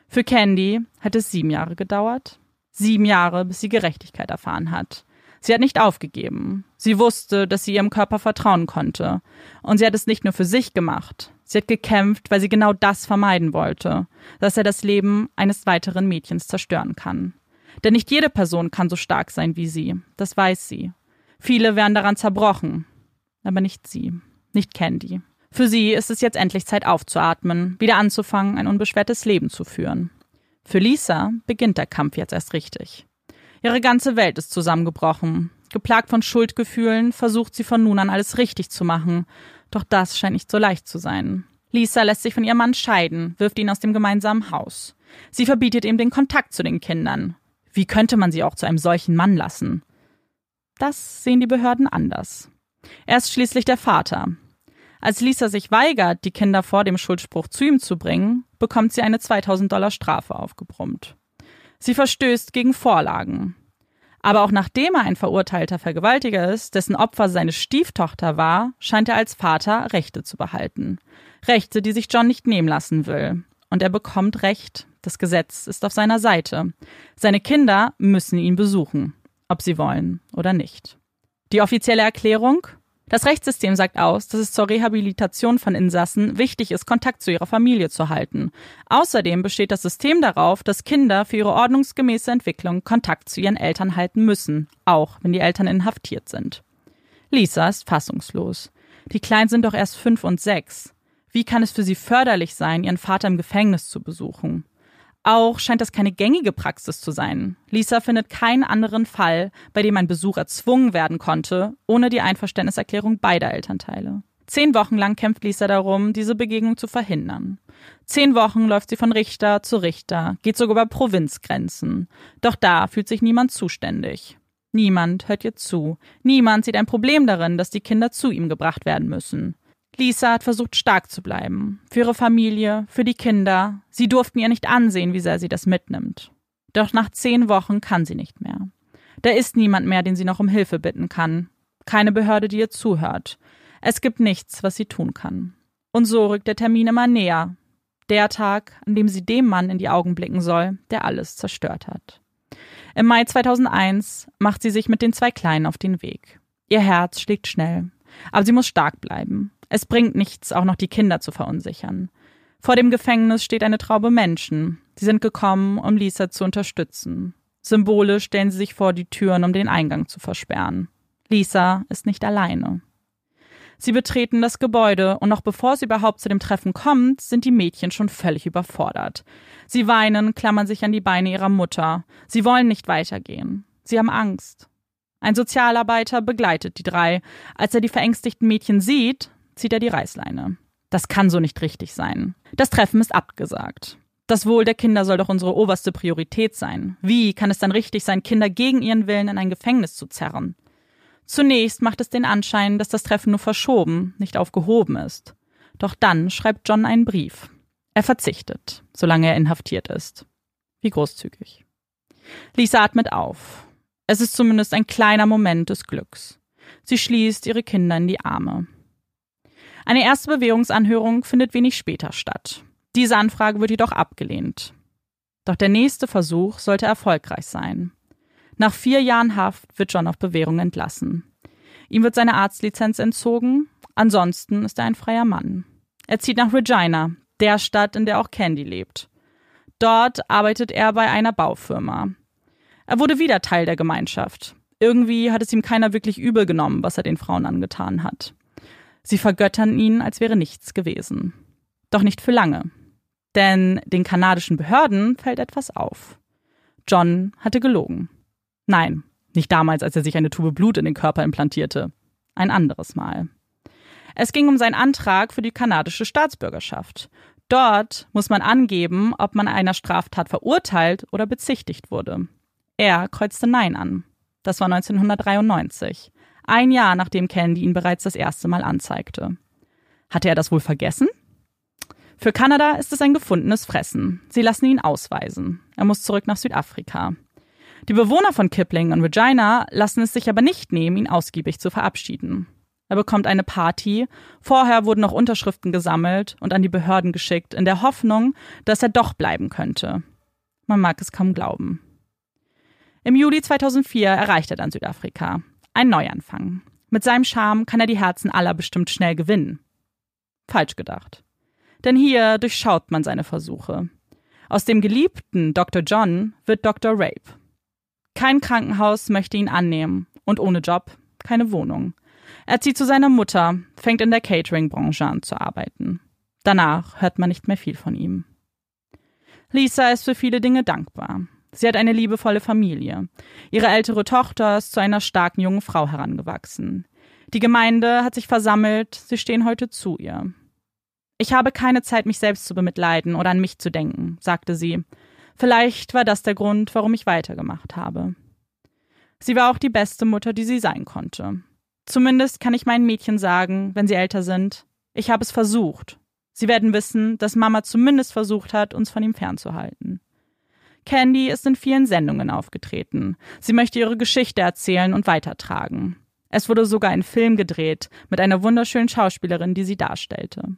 Für Candy hat es sieben Jahre gedauert. Sieben Jahre, bis sie Gerechtigkeit erfahren hat. Sie hat nicht aufgegeben. Sie wusste, dass sie ihrem Körper vertrauen konnte. Und sie hat es nicht nur für sich gemacht. Sie hat gekämpft, weil sie genau das vermeiden wollte, dass er das Leben eines weiteren Mädchens zerstören kann. Denn nicht jede Person kann so stark sein wie sie. Das weiß sie. Viele wären daran zerbrochen. Aber nicht sie. Nicht Candy. Für sie ist es jetzt endlich Zeit aufzuatmen, wieder anzufangen, ein unbeschwertes Leben zu führen. Für Lisa beginnt der Kampf jetzt erst richtig. Ihre ganze Welt ist zusammengebrochen. Geplagt von Schuldgefühlen versucht sie von nun an alles richtig zu machen. Doch das scheint nicht so leicht zu sein. Lisa lässt sich von ihrem Mann scheiden, wirft ihn aus dem gemeinsamen Haus. Sie verbietet ihm den Kontakt zu den Kindern. Wie könnte man sie auch zu einem solchen Mann lassen? Das sehen die Behörden anders. Er ist schließlich der Vater. Als Lisa sich weigert, die Kinder vor dem Schuldspruch zu ihm zu bringen, bekommt sie eine 2000 Dollar Strafe aufgebrummt. Sie verstößt gegen Vorlagen. Aber auch nachdem er ein verurteilter Vergewaltiger ist, dessen Opfer seine Stieftochter war, scheint er als Vater Rechte zu behalten. Rechte, die sich John nicht nehmen lassen will. Und er bekommt Recht. Das Gesetz ist auf seiner Seite. Seine Kinder müssen ihn besuchen, ob sie wollen oder nicht. Die offizielle Erklärung? Das Rechtssystem sagt aus, dass es zur Rehabilitation von Insassen wichtig ist, Kontakt zu ihrer Familie zu halten. Außerdem besteht das System darauf, dass Kinder für ihre ordnungsgemäße Entwicklung Kontakt zu ihren Eltern halten müssen, auch wenn die Eltern inhaftiert sind. Lisa ist fassungslos. Die Kleinen sind doch erst fünf und sechs. Wie kann es für sie förderlich sein, ihren Vater im Gefängnis zu besuchen? Auch scheint das keine gängige Praxis zu sein. Lisa findet keinen anderen Fall, bei dem ein Besuch erzwungen werden konnte, ohne die Einverständniserklärung beider Elternteile. Zehn Wochen lang kämpft Lisa darum, diese Begegnung zu verhindern. Zehn Wochen läuft sie von Richter zu Richter, geht sogar über Provinzgrenzen. Doch da fühlt sich niemand zuständig. Niemand hört ihr zu. Niemand sieht ein Problem darin, dass die Kinder zu ihm gebracht werden müssen. Lisa hat versucht, stark zu bleiben. Für ihre Familie, für die Kinder. Sie durften ihr nicht ansehen, wie sehr sie das mitnimmt. Doch nach zehn Wochen kann sie nicht mehr. Da ist niemand mehr, den sie noch um Hilfe bitten kann. Keine Behörde, die ihr zuhört. Es gibt nichts, was sie tun kann. Und so rückt der Termin immer näher. Der Tag, an dem sie dem Mann in die Augen blicken soll, der alles zerstört hat. Im Mai 2001 macht sie sich mit den zwei Kleinen auf den Weg. Ihr Herz schlägt schnell. Aber sie muss stark bleiben. Es bringt nichts, auch noch die Kinder zu verunsichern. Vor dem Gefängnis steht eine Traube Menschen. Sie sind gekommen, um Lisa zu unterstützen. Symbolisch stellen sie sich vor die Türen, um den Eingang zu versperren. Lisa ist nicht alleine. Sie betreten das Gebäude und noch bevor sie überhaupt zu dem Treffen kommt, sind die Mädchen schon völlig überfordert. Sie weinen, klammern sich an die Beine ihrer Mutter. Sie wollen nicht weitergehen. Sie haben Angst. Ein Sozialarbeiter begleitet die drei. Als er die verängstigten Mädchen sieht, zieht er die Reißleine. Das kann so nicht richtig sein. Das Treffen ist abgesagt. Das Wohl der Kinder soll doch unsere oberste Priorität sein. Wie kann es dann richtig sein, Kinder gegen ihren Willen in ein Gefängnis zu zerren? Zunächst macht es den Anschein, dass das Treffen nur verschoben, nicht aufgehoben ist. Doch dann schreibt John einen Brief. Er verzichtet, solange er inhaftiert ist. Wie großzügig. Lisa atmet auf. Es ist zumindest ein kleiner Moment des Glücks. Sie schließt ihre Kinder in die Arme. Eine erste Bewährungsanhörung findet wenig später statt. Diese Anfrage wird jedoch abgelehnt. Doch der nächste Versuch sollte erfolgreich sein. Nach vier Jahren Haft wird John auf Bewährung entlassen. Ihm wird seine Arztlizenz entzogen, ansonsten ist er ein freier Mann. Er zieht nach Regina, der Stadt, in der auch Candy lebt. Dort arbeitet er bei einer Baufirma. Er wurde wieder Teil der Gemeinschaft. Irgendwie hat es ihm keiner wirklich übel genommen, was er den Frauen angetan hat. Sie vergöttern ihn, als wäre nichts gewesen. Doch nicht für lange. Denn den kanadischen Behörden fällt etwas auf. John hatte gelogen. Nein, nicht damals, als er sich eine Tube Blut in den Körper implantierte. Ein anderes Mal. Es ging um seinen Antrag für die kanadische Staatsbürgerschaft. Dort muss man angeben, ob man einer Straftat verurteilt oder bezichtigt wurde. Er kreuzte Nein an. Das war 1993. Ein Jahr nachdem Candy ihn bereits das erste Mal anzeigte. Hatte er das wohl vergessen? Für Kanada ist es ein gefundenes Fressen. Sie lassen ihn ausweisen. Er muss zurück nach Südafrika. Die Bewohner von Kipling und Regina lassen es sich aber nicht nehmen, ihn ausgiebig zu verabschieden. Er bekommt eine Party. Vorher wurden noch Unterschriften gesammelt und an die Behörden geschickt, in der Hoffnung, dass er doch bleiben könnte. Man mag es kaum glauben. Im Juli 2004 erreicht er dann Südafrika. Ein Neuanfang. Mit seinem Charme kann er die Herzen aller bestimmt schnell gewinnen. Falsch gedacht. Denn hier durchschaut man seine Versuche. Aus dem geliebten Dr. John wird Dr. Rape. Kein Krankenhaus möchte ihn annehmen und ohne Job keine Wohnung. Er zieht zu seiner Mutter, fängt in der Catering-Branche an zu arbeiten. Danach hört man nicht mehr viel von ihm. Lisa ist für viele Dinge dankbar. Sie hat eine liebevolle Familie. Ihre ältere Tochter ist zu einer starken jungen Frau herangewachsen. Die Gemeinde hat sich versammelt, sie stehen heute zu ihr. Ich habe keine Zeit, mich selbst zu bemitleiden oder an mich zu denken, sagte sie. Vielleicht war das der Grund, warum ich weitergemacht habe. Sie war auch die beste Mutter, die sie sein konnte. Zumindest kann ich meinen Mädchen sagen, wenn sie älter sind, ich habe es versucht. Sie werden wissen, dass Mama zumindest versucht hat, uns von ihm fernzuhalten. Candy ist in vielen Sendungen aufgetreten. Sie möchte ihre Geschichte erzählen und weitertragen. Es wurde sogar ein Film gedreht mit einer wunderschönen Schauspielerin, die sie darstellte.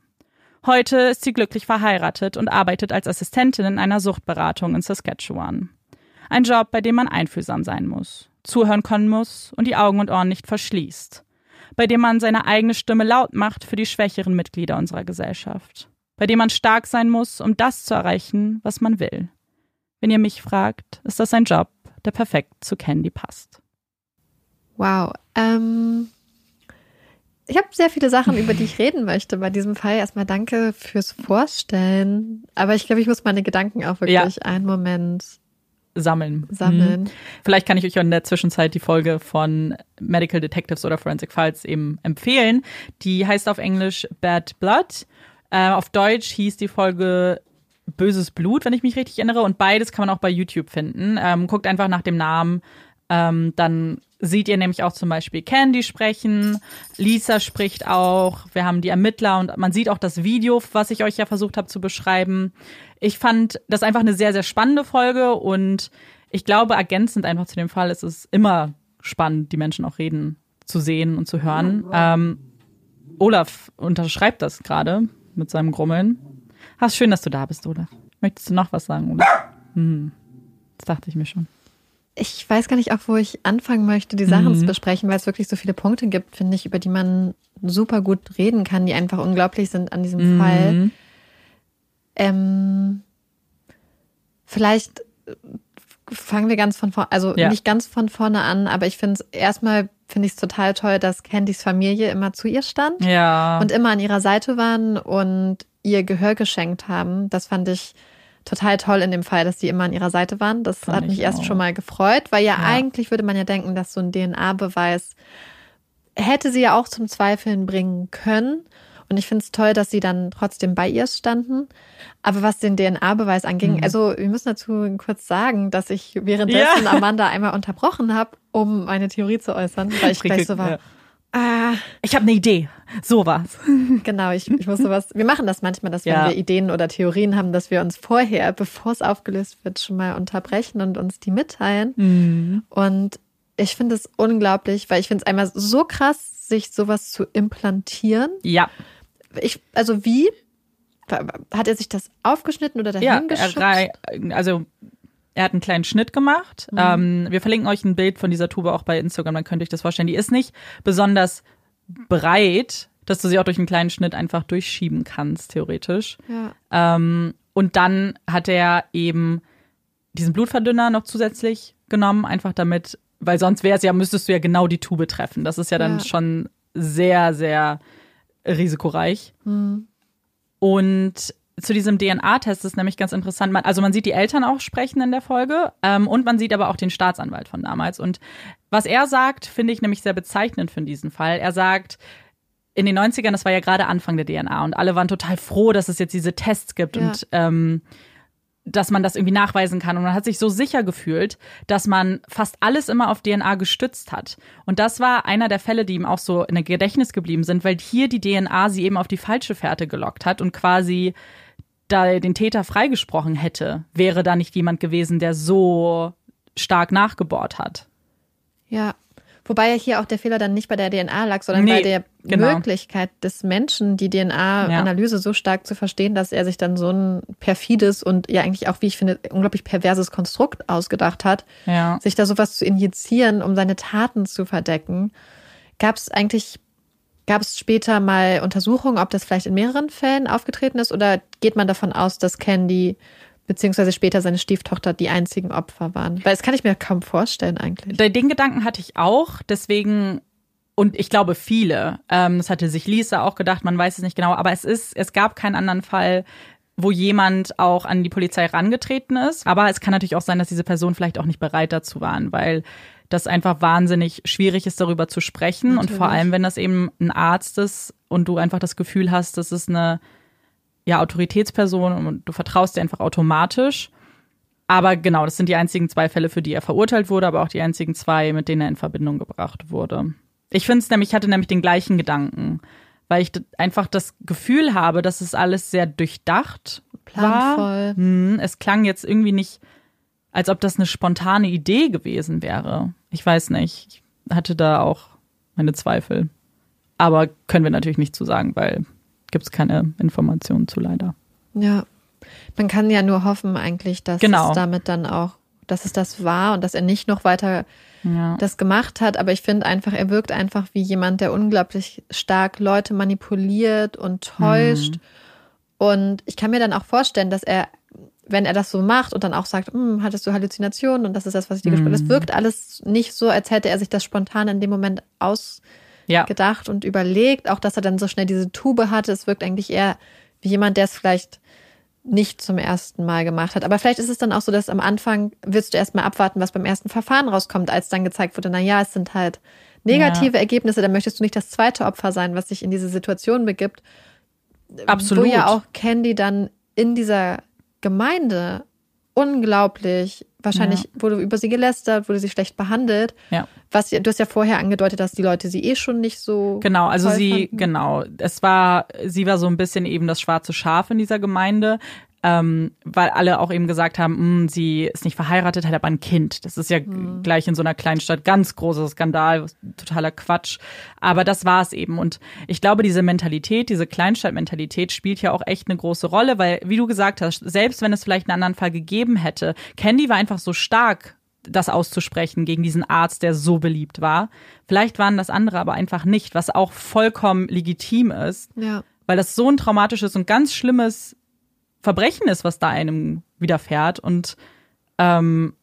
Heute ist sie glücklich verheiratet und arbeitet als Assistentin in einer Suchtberatung in Saskatchewan. Ein Job, bei dem man einfühlsam sein muss, zuhören können muss und die Augen und Ohren nicht verschließt. Bei dem man seine eigene Stimme laut macht für die schwächeren Mitglieder unserer Gesellschaft. Bei dem man stark sein muss, um das zu erreichen, was man will. Wenn ihr mich fragt, ist das ein Job, der perfekt zu Candy passt. Wow. Ähm, ich habe sehr viele Sachen, über die ich reden möchte bei diesem Fall. Erstmal danke fürs Vorstellen. Aber ich glaube, ich muss meine Gedanken auch wirklich ja. einen Moment sammeln. Sammeln. Mhm. Vielleicht kann ich euch in der Zwischenzeit die Folge von Medical Detectives oder Forensic Files eben empfehlen. Die heißt auf Englisch Bad Blood. Äh, auf Deutsch hieß die Folge Böses Blut, wenn ich mich richtig erinnere. Und beides kann man auch bei YouTube finden. Ähm, guckt einfach nach dem Namen. Ähm, dann seht ihr nämlich auch zum Beispiel Candy sprechen, Lisa spricht auch, wir haben die Ermittler und man sieht auch das Video, was ich euch ja versucht habe zu beschreiben. Ich fand das einfach eine sehr, sehr spannende Folge und ich glaube, ergänzend einfach zu dem Fall ist es immer spannend, die Menschen auch reden zu sehen und zu hören. Ähm, Olaf unterschreibt das gerade mit seinem Grummeln. Ach, schön, dass du da bist, Olaf. Möchtest du noch was sagen, Olaf? Hm, das dachte ich mir schon ich weiß gar nicht, auch wo ich anfangen möchte, die Sachen mhm. zu besprechen, weil es wirklich so viele Punkte gibt, finde ich, über die man super gut reden kann, die einfach unglaublich sind an diesem mhm. Fall. Ähm, vielleicht fangen wir ganz von vorne, also ja. nicht ganz von vorne an, aber ich finde es erstmal finde ich es total toll, dass Candys Familie immer zu ihr stand ja. und immer an ihrer Seite waren und ihr Gehör geschenkt haben. Das fand ich total toll in dem Fall, dass die immer an ihrer Seite waren. Das Fand hat mich erst auch. schon mal gefreut, weil ja, ja, eigentlich würde man ja denken, dass so ein DNA-Beweis hätte sie ja auch zum Zweifeln bringen können. Und ich finde es toll, dass sie dann trotzdem bei ihr standen. Aber was den DNA-Beweis anging, mhm. also wir müssen dazu kurz sagen, dass ich währenddessen ja. Amanda einmal unterbrochen habe, um meine Theorie zu äußern, weil ich gleich so war. Ja. Ah, ich habe eine Idee. Sowas. [LAUGHS] Genau, ich, ich muss sowas. Wir machen das manchmal, dass ja. wenn wir Ideen oder Theorien haben, dass wir uns vorher, bevor es aufgelöst wird, schon mal unterbrechen und uns die mitteilen. Mhm. Und ich finde es unglaublich, weil ich finde es einmal so krass, sich sowas zu implantieren. Ja. Ich, also wie? Hat er sich das aufgeschnitten oder dahin ja, Also er hat einen kleinen Schnitt gemacht. Mhm. Ähm, wir verlinken euch ein Bild von dieser Tube auch bei Instagram, dann könnt ihr euch das vorstellen. Die ist nicht besonders breit, dass du sie auch durch einen kleinen Schnitt einfach durchschieben kannst, theoretisch. Ja. Ähm, und dann hat er eben diesen Blutverdünner noch zusätzlich genommen, einfach damit, weil sonst wäre es ja, müsstest du ja genau die Tube treffen. Das ist ja dann ja. schon sehr, sehr risikoreich. Mhm. Und zu diesem DNA-Test ist nämlich ganz interessant. Man, also man sieht die Eltern auch sprechen in der Folge ähm, und man sieht aber auch den Staatsanwalt von damals. Und was er sagt, finde ich nämlich sehr bezeichnend für diesen Fall. Er sagt, in den 90ern, das war ja gerade Anfang der DNA und alle waren total froh, dass es jetzt diese Tests gibt ja. und ähm, dass man das irgendwie nachweisen kann. Und man hat sich so sicher gefühlt, dass man fast alles immer auf DNA gestützt hat. Und das war einer der Fälle, die ihm auch so in der Gedächtnis geblieben sind, weil hier die DNA sie eben auf die falsche Fährte gelockt hat und quasi da den Täter freigesprochen hätte, wäre da nicht jemand gewesen, der so stark nachgebohrt hat. Ja. Wobei ja hier auch der Fehler dann nicht bei der DNA lag, sondern nee, bei der genau. Möglichkeit des Menschen, die DNA-Analyse ja. so stark zu verstehen, dass er sich dann so ein perfides und ja eigentlich auch, wie ich finde, unglaublich perverses Konstrukt ausgedacht hat, ja. sich da sowas zu injizieren, um seine Taten zu verdecken. Gab es eigentlich Gab es später mal Untersuchungen, ob das vielleicht in mehreren Fällen aufgetreten ist oder geht man davon aus, dass Candy beziehungsweise später seine Stieftochter die einzigen Opfer waren? Weil das kann ich mir kaum vorstellen eigentlich. Den Gedanken hatte ich auch, deswegen und ich glaube viele. Ähm, das hatte sich Lisa auch gedacht, man weiß es nicht genau, aber es ist, es gab keinen anderen Fall, wo jemand auch an die Polizei rangetreten ist. Aber es kann natürlich auch sein, dass diese Personen vielleicht auch nicht bereit dazu waren, weil das einfach wahnsinnig schwierig ist, darüber zu sprechen. Natürlich. Und vor allem, wenn das eben ein Arzt ist und du einfach das Gefühl hast, das ist eine ja, Autoritätsperson und du vertraust dir einfach automatisch. Aber genau, das sind die einzigen zwei Fälle, für die er verurteilt wurde, aber auch die einzigen zwei, mit denen er in Verbindung gebracht wurde. Ich finde es nämlich, ich hatte nämlich den gleichen Gedanken, weil ich einfach das Gefühl habe, dass es alles sehr durchdacht Planvoll. war. Hm, es klang jetzt irgendwie nicht, als ob das eine spontane Idee gewesen wäre. Ich weiß nicht. Ich hatte da auch meine Zweifel. Aber können wir natürlich nicht zu sagen, weil gibt es keine Informationen zu leider. Ja. Man kann ja nur hoffen eigentlich, dass genau. es damit dann auch, dass es das war und dass er nicht noch weiter ja. das gemacht hat. Aber ich finde einfach, er wirkt einfach wie jemand, der unglaublich stark Leute manipuliert und täuscht. Mhm. Und ich kann mir dann auch vorstellen, dass er, wenn er das so macht und dann auch sagt, hm, hattest du Halluzinationen und das ist das, was ich dir mhm. gesprochen habe, das wirkt alles nicht so, als hätte er sich das spontan in dem Moment ausgedacht ja. und überlegt. Auch, dass er dann so schnell diese Tube hatte, es wirkt eigentlich eher wie jemand, der es vielleicht nicht zum ersten Mal gemacht hat. Aber vielleicht ist es dann auch so, dass am Anfang willst du erstmal abwarten, was beim ersten Verfahren rauskommt, als dann gezeigt wurde, na ja, es sind halt negative ja. Ergebnisse, dann möchtest du nicht das zweite Opfer sein, was sich in diese Situation begibt. Absolut. Wo ja auch Candy dann in dieser Gemeinde unglaublich, wahrscheinlich ja. wurde über sie gelästert, wurde sie schlecht behandelt. Ja. Was du hast ja vorher angedeutet, dass die Leute sie eh schon nicht so. Genau, also sie, fanden. genau. Es war, sie war so ein bisschen eben das schwarze Schaf in dieser Gemeinde ähm, weil alle auch eben gesagt haben, mh, hm, sie ist nicht verheiratet, hat aber ein Kind. Das ist ja mhm. gleich in so einer kleinen Stadt ganz großer Skandal, totaler Quatsch. Aber das war es eben. Und ich glaube, diese Mentalität, diese Kleinstadtmentalität spielt ja auch echt eine große Rolle, weil, wie du gesagt hast, selbst wenn es vielleicht einen anderen Fall gegeben hätte, Candy war einfach so stark das auszusprechen gegen diesen Arzt, der so beliebt war. Vielleicht waren das andere aber einfach nicht, was auch vollkommen legitim ist. Ja. Weil das so ein traumatisches und ganz schlimmes Verbrechen ist, was da einem widerfährt und ähm,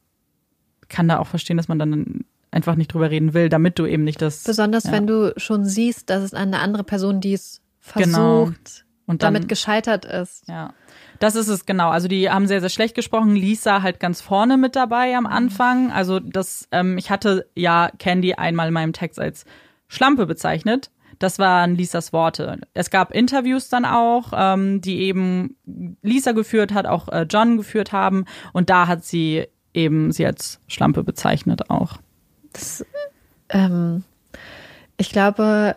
kann da auch verstehen, dass man dann einfach nicht drüber reden will, damit du eben nicht das. Besonders ja. wenn du schon siehst, dass es eine andere Person, die es genau. versucht, genau. und dann, damit gescheitert ist. Ja. Das ist es genau. Also die haben sehr, sehr schlecht gesprochen. Lisa halt ganz vorne mit dabei am Anfang. Also das, ähm, ich hatte ja Candy einmal in meinem Text als Schlampe bezeichnet. Das waren Lisas Worte. Es gab Interviews dann auch, ähm, die eben Lisa geführt hat, auch äh, John geführt haben. Und da hat sie eben sie als Schlampe bezeichnet auch. Das, ähm, ich glaube,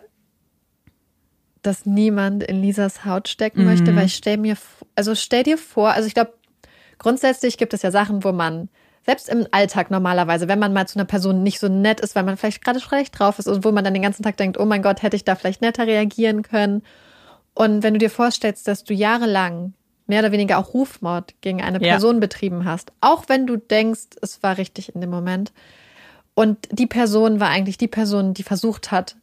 dass niemand in Lisas Haut stecken mhm. möchte, weil ich stell mir, also stell dir vor, also ich glaube, grundsätzlich gibt es ja Sachen, wo man selbst im Alltag normalerweise, wenn man mal zu einer Person nicht so nett ist, weil man vielleicht gerade schlecht drauf ist und wo man dann den ganzen Tag denkt, oh mein Gott, hätte ich da vielleicht netter reagieren können. Und wenn du dir vorstellst, dass du jahrelang mehr oder weniger auch Rufmord gegen eine ja. Person betrieben hast, auch wenn du denkst, es war richtig in dem Moment. Und die Person war eigentlich die Person, die versucht hat,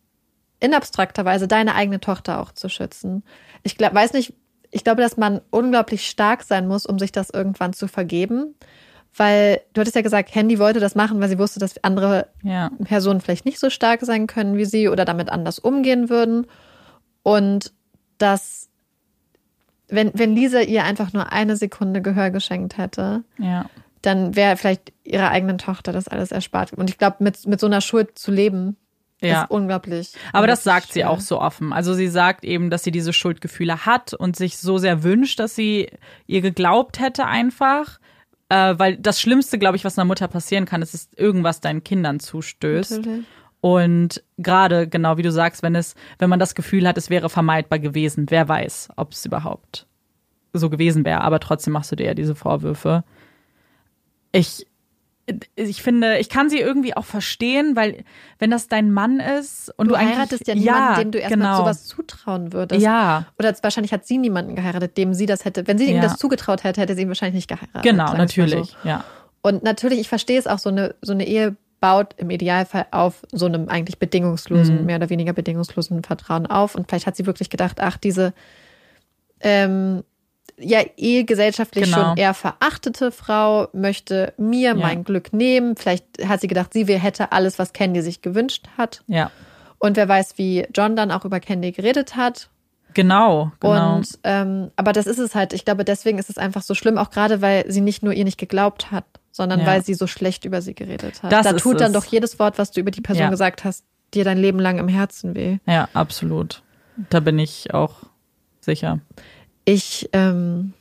in abstrakter Weise deine eigene Tochter auch zu schützen. Ich glaub, weiß nicht, ich glaube, dass man unglaublich stark sein muss, um sich das irgendwann zu vergeben weil du hattest ja gesagt, Handy wollte das machen, weil sie wusste, dass andere ja. Personen vielleicht nicht so stark sein können wie sie oder damit anders umgehen würden. Und dass, wenn, wenn Lisa ihr einfach nur eine Sekunde Gehör geschenkt hätte, ja. dann wäre vielleicht ihrer eigenen Tochter das alles erspart. Und ich glaube, mit, mit so einer Schuld zu leben, ja. ist unglaublich. Aber das sagt schwer. sie auch so offen. Also sie sagt eben, dass sie diese Schuldgefühle hat und sich so sehr wünscht, dass sie ihr geglaubt hätte einfach äh, weil das Schlimmste, glaube ich, was einer Mutter passieren kann, ist, dass irgendwas deinen Kindern zustößt. Natürlich. Und gerade, genau wie du sagst, wenn es, wenn man das Gefühl hat, es wäre vermeidbar gewesen, wer weiß, ob es überhaupt so gewesen wäre, aber trotzdem machst du dir ja diese Vorwürfe. Ich, ich finde, ich kann sie irgendwie auch verstehen, weil wenn das dein Mann ist und du, du heiratest ja niemanden, ja, dem du erstmal genau. sowas zutrauen würdest. Ja. Oder wahrscheinlich hat sie niemanden geheiratet, dem sie das hätte. Wenn sie ja. ihm das zugetraut hätte, hätte sie ihn wahrscheinlich nicht geheiratet. Genau, natürlich. So. Ja. Und natürlich, ich verstehe es auch, so eine, so eine Ehe baut im Idealfall auf so einem eigentlich bedingungslosen, mhm. mehr oder weniger bedingungslosen Vertrauen auf. Und vielleicht hat sie wirklich gedacht, ach, diese ähm, ja eh gesellschaftlich genau. schon eher verachtete Frau möchte mir ja. mein Glück nehmen. Vielleicht hat sie gedacht, sie hätte alles, was Candy sich gewünscht hat. Ja. Und wer weiß, wie John dann auch über Candy geredet hat. Genau, genau. Und ähm, aber das ist es halt. Ich glaube, deswegen ist es einfach so schlimm, auch gerade weil sie nicht nur ihr nicht geglaubt hat, sondern ja. weil sie so schlecht über sie geredet hat. Das da tut dann es. doch jedes Wort, was du über die Person ja. gesagt hast, dir dein Leben lang im Herzen weh. Ja, absolut. Da bin ich auch sicher. Ich, ähm,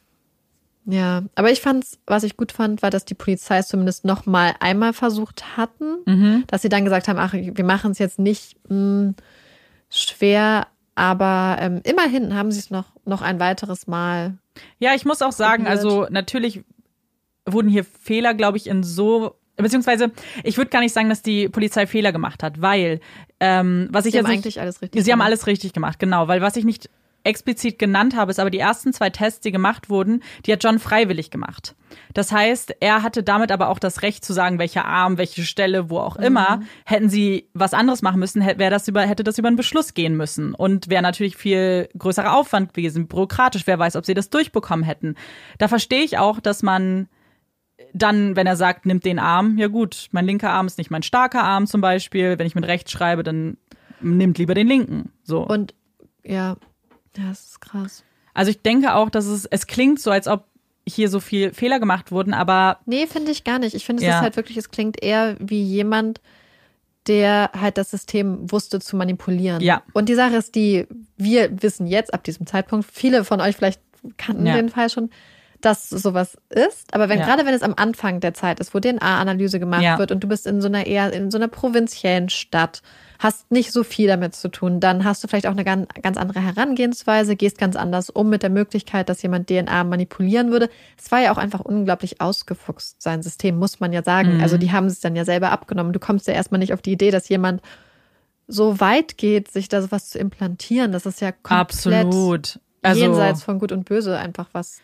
ja, aber ich fand's, was ich gut fand, war, dass die Polizei es zumindest noch mal einmal versucht hatten, mhm. dass sie dann gesagt haben, ach, wir machen es jetzt nicht mh, hm, schwer, aber ähm, immerhin haben sie es noch, noch ein weiteres Mal. Ja, ich muss auch sagen, probiert. also natürlich wurden hier Fehler, glaube ich, in so beziehungsweise ich würde gar nicht sagen, dass die Polizei Fehler gemacht hat, weil ähm, was ich sie jetzt haben eigentlich alles richtig. Sie gemacht. haben alles richtig gemacht, genau, weil was ich nicht explizit genannt habe, ist aber die ersten zwei Tests, die gemacht wurden, die hat John freiwillig gemacht. Das heißt, er hatte damit aber auch das Recht zu sagen, welcher Arm, welche Stelle, wo auch immer. Mhm. Hätten sie was anderes machen müssen, hätte das über, hätte das über einen Beschluss gehen müssen. Und wäre natürlich viel größerer Aufwand gewesen, bürokratisch. Wer weiß, ob sie das durchbekommen hätten. Da verstehe ich auch, dass man dann, wenn er sagt, nimmt den Arm, ja gut, mein linker Arm ist nicht mein starker Arm zum Beispiel. Wenn ich mit rechts schreibe, dann nimmt lieber den linken. So. Und ja, ja, das ist krass. Also ich denke auch, dass es, es klingt so, als ob hier so viel Fehler gemacht wurden, aber. Nee, finde ich gar nicht. Ich finde, es ja. ist halt wirklich, es klingt eher wie jemand, der halt das System wusste zu manipulieren. Ja. Und die Sache ist die, wir wissen jetzt ab diesem Zeitpunkt, viele von euch vielleicht kannten ja. den Fall schon, dass sowas ist. Aber wenn ja. gerade wenn es am Anfang der Zeit ist, wo DNA-Analyse gemacht ja. wird und du bist in so einer eher in so einer provinziellen Stadt, hast nicht so viel damit zu tun, dann hast du vielleicht auch eine ganz, ganz andere Herangehensweise, gehst ganz anders um mit der Möglichkeit, dass jemand DNA manipulieren würde. Es war ja auch einfach unglaublich ausgefuchst, sein System, muss man ja sagen. Mhm. Also die haben es dann ja selber abgenommen. Du kommst ja erstmal nicht auf die Idee, dass jemand so weit geht, sich da sowas zu implantieren. Das ist ja komplett Absolut. Also, jenseits von Gut und Böse einfach was.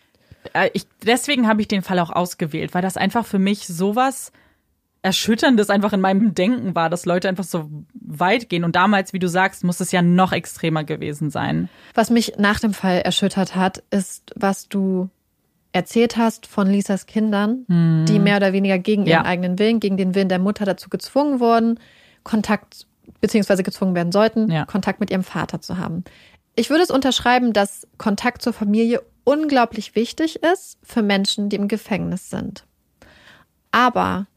Äh, ich, deswegen habe ich den Fall auch ausgewählt, weil das einfach für mich sowas Erschütterndes einfach in meinem Denken war, dass Leute einfach so weit gehen. Und damals, wie du sagst, muss es ja noch extremer gewesen sein. Was mich nach dem Fall erschüttert hat, ist, was du erzählt hast von Lisas Kindern, hm. die mehr oder weniger gegen ihren ja. eigenen Willen, gegen den Willen der Mutter dazu gezwungen wurden, Kontakt beziehungsweise gezwungen werden sollten, ja. Kontakt mit ihrem Vater zu haben. Ich würde es unterschreiben, dass Kontakt zur Familie unglaublich wichtig ist für Menschen, die im Gefängnis sind. Aber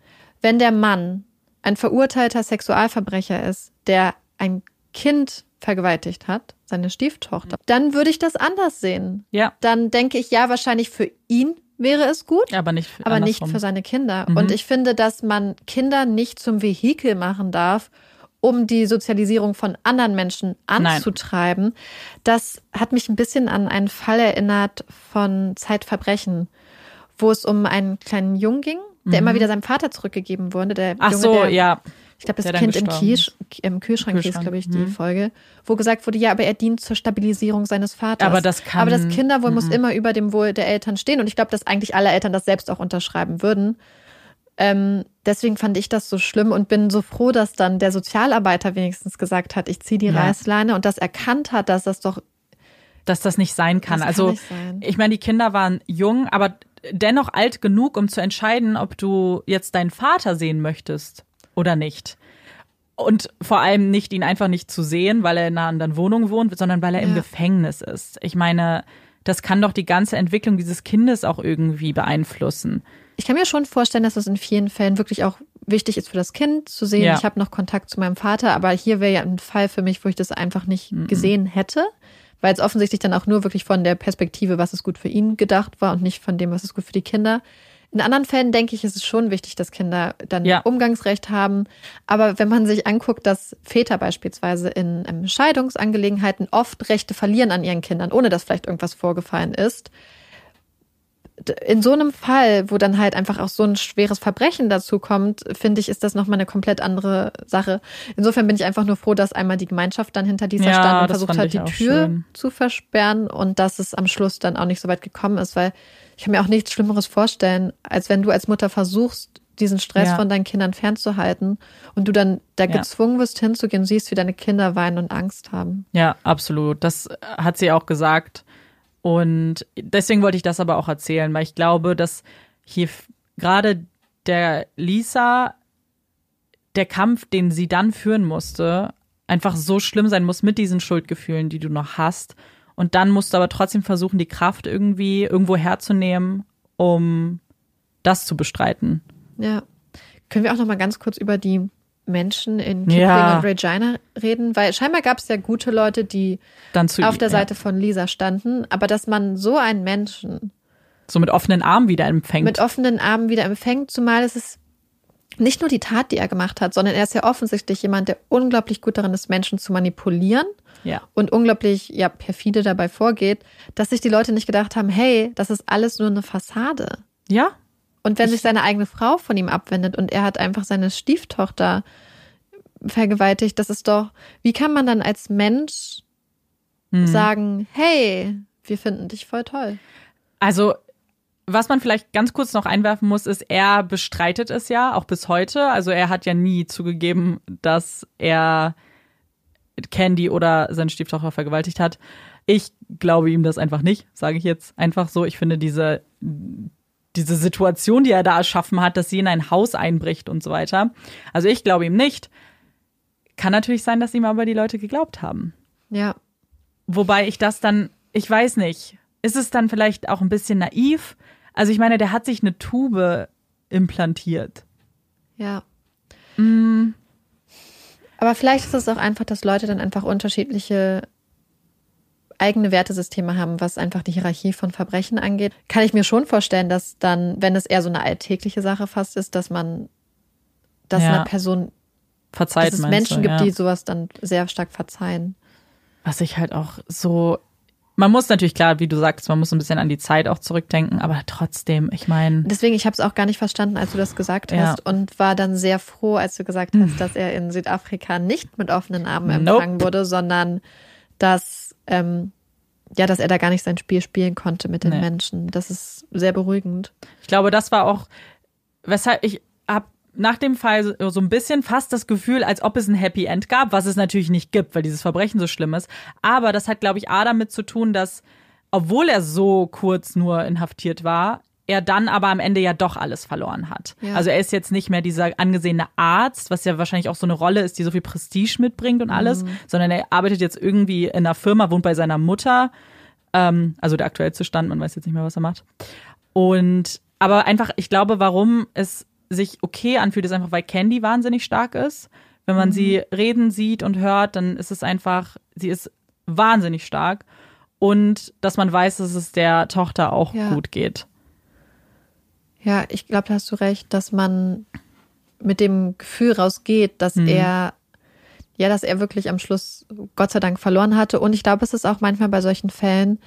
wenn der Mann ein verurteilter Sexualverbrecher ist, der ein Kind vergewaltigt hat, seine Stieftochter, dann würde ich das anders sehen. Ja. Dann denke ich, ja, wahrscheinlich für ihn wäre es gut, aber nicht für, aber nicht für seine Kinder. Mhm. Und ich finde, dass man Kinder nicht zum Vehikel machen darf, um die Sozialisierung von anderen Menschen anzutreiben. Nein. Das hat mich ein bisschen an einen Fall erinnert von Zeitverbrechen, wo es um einen kleinen Jungen ging, der mhm. immer wieder seinem Vater zurückgegeben wurde. Der Ach Junge, so, der, ja. Ich glaube, das Kind im, Kies, im Kühlschrank, Kühlschrank. hieß, glaube ich, die mhm. Folge, wo gesagt wurde, ja, aber er dient zur Stabilisierung seines Vaters. Aber das kann. Aber das Kinderwohl mhm. muss immer über dem Wohl der Eltern stehen. Und ich glaube, dass eigentlich alle Eltern das selbst auch unterschreiben würden. Ähm, deswegen fand ich das so schlimm und bin so froh, dass dann der Sozialarbeiter wenigstens gesagt hat, ich ziehe die ja. Reißleine und das erkannt hat, dass das doch dass das nicht sein kann. Das also kann sein. ich meine, die Kinder waren jung, aber dennoch alt genug, um zu entscheiden, ob du jetzt deinen Vater sehen möchtest oder nicht. Und vor allem nicht ihn einfach nicht zu sehen, weil er in einer anderen Wohnung wohnt, sondern weil er ja. im Gefängnis ist. Ich meine, das kann doch die ganze Entwicklung dieses Kindes auch irgendwie beeinflussen. Ich kann mir schon vorstellen, dass es in vielen Fällen wirklich auch wichtig ist für das Kind zu sehen, ja. ich habe noch Kontakt zu meinem Vater, aber hier wäre ja ein Fall für mich, wo ich das einfach nicht mhm. gesehen hätte weil es offensichtlich dann auch nur wirklich von der Perspektive, was ist gut für ihn gedacht war und nicht von dem, was ist gut für die Kinder. In anderen Fällen denke ich, ist es schon wichtig, dass Kinder dann ja. Umgangsrecht haben. Aber wenn man sich anguckt, dass Väter beispielsweise in ähm, Scheidungsangelegenheiten oft Rechte verlieren an ihren Kindern, ohne dass vielleicht irgendwas vorgefallen ist, in so einem Fall, wo dann halt einfach auch so ein schweres Verbrechen dazu kommt, finde ich, ist das nochmal eine komplett andere Sache. Insofern bin ich einfach nur froh, dass einmal die Gemeinschaft dann hinter dieser ja, stand und versucht hat, die Tür schön. zu versperren und dass es am Schluss dann auch nicht so weit gekommen ist, weil ich kann mir auch nichts Schlimmeres vorstellen, als wenn du als Mutter versuchst, diesen Stress ja. von deinen Kindern fernzuhalten und du dann da ja. gezwungen wirst hinzugehen, siehst, wie deine Kinder weinen und Angst haben. Ja, absolut. Das hat sie auch gesagt und deswegen wollte ich das aber auch erzählen, weil ich glaube, dass hier gerade der Lisa der Kampf, den sie dann führen musste, einfach so schlimm sein muss mit diesen Schuldgefühlen, die du noch hast. Und dann musst du aber trotzdem versuchen, die Kraft irgendwie irgendwo herzunehmen, um das zu bestreiten. Ja. Können wir auch noch mal ganz kurz über die Menschen in Kipling ja. und Regina reden? Weil scheinbar gab es ja gute Leute, die auf der Seite ja. von Lisa standen. Aber dass man so einen Menschen so mit offenen Armen wieder empfängt. Mit offenen Armen wieder empfängt, zumal es ist nicht nur die Tat, die er gemacht hat, sondern er ist ja offensichtlich jemand, der unglaublich gut darin ist, Menschen zu manipulieren ja. und unglaublich ja perfide dabei vorgeht, dass sich die Leute nicht gedacht haben, hey, das ist alles nur eine Fassade. Ja. Und wenn ich, sich seine eigene Frau von ihm abwendet und er hat einfach seine Stieftochter vergewaltigt, das ist doch, wie kann man dann als Mensch hm. sagen, hey, wir finden dich voll toll? Also was man vielleicht ganz kurz noch einwerfen muss, ist, er bestreitet es ja auch bis heute. Also er hat ja nie zugegeben, dass er Candy oder seine Stieftochter vergewaltigt hat. Ich glaube ihm das einfach nicht, sage ich jetzt einfach so. Ich finde diese, diese Situation, die er da erschaffen hat, dass sie in ein Haus einbricht und so weiter. Also ich glaube ihm nicht. Kann natürlich sein, dass ihm aber die Leute geglaubt haben. Ja. Wobei ich das dann, ich weiß nicht, ist es dann vielleicht auch ein bisschen naiv? Also ich meine, der hat sich eine Tube implantiert. Ja. Mm. Aber vielleicht ist es auch einfach, dass Leute dann einfach unterschiedliche eigene Wertesysteme haben, was einfach die Hierarchie von Verbrechen angeht. Kann ich mir schon vorstellen, dass dann, wenn es eher so eine alltägliche Sache fast ist, dass man, dass ja. einer Person verzeiht, dass es Menschen du, gibt, ja. die sowas dann sehr stark verzeihen. Was ich halt auch so man muss natürlich klar, wie du sagst, man muss ein bisschen an die Zeit auch zurückdenken, aber trotzdem, ich meine. Deswegen, ich habe es auch gar nicht verstanden, als du das gesagt hast ja. und war dann sehr froh, als du gesagt hast, dass er in Südafrika nicht mit offenen Armen empfangen nope. wurde, sondern dass ähm, ja, dass er da gar nicht sein Spiel spielen konnte mit den nee. Menschen. Das ist sehr beruhigend. Ich glaube, das war auch, weshalb ich habe nach dem Fall so ein bisschen fast das Gefühl, als ob es ein Happy End gab, was es natürlich nicht gibt, weil dieses Verbrechen so schlimm ist. Aber das hat, glaube ich, A damit zu tun, dass, obwohl er so kurz nur inhaftiert war, er dann aber am Ende ja doch alles verloren hat. Ja. Also er ist jetzt nicht mehr dieser angesehene Arzt, was ja wahrscheinlich auch so eine Rolle ist, die so viel Prestige mitbringt und alles, mhm. sondern er arbeitet jetzt irgendwie in einer Firma, wohnt bei seiner Mutter. Ähm, also der aktuellste Stand, man weiß jetzt nicht mehr, was er macht. Und aber einfach, ich glaube, warum es sich okay anfühlt, ist einfach, weil Candy wahnsinnig stark ist. Wenn man mhm. sie reden sieht und hört, dann ist es einfach, sie ist wahnsinnig stark. Und dass man weiß, dass es der Tochter auch ja. gut geht. Ja, ich glaube, da hast du recht, dass man mit dem Gefühl rausgeht, dass mhm. er, ja, dass er wirklich am Schluss Gott sei Dank verloren hatte. Und ich glaube, es ist auch manchmal bei solchen Fällen,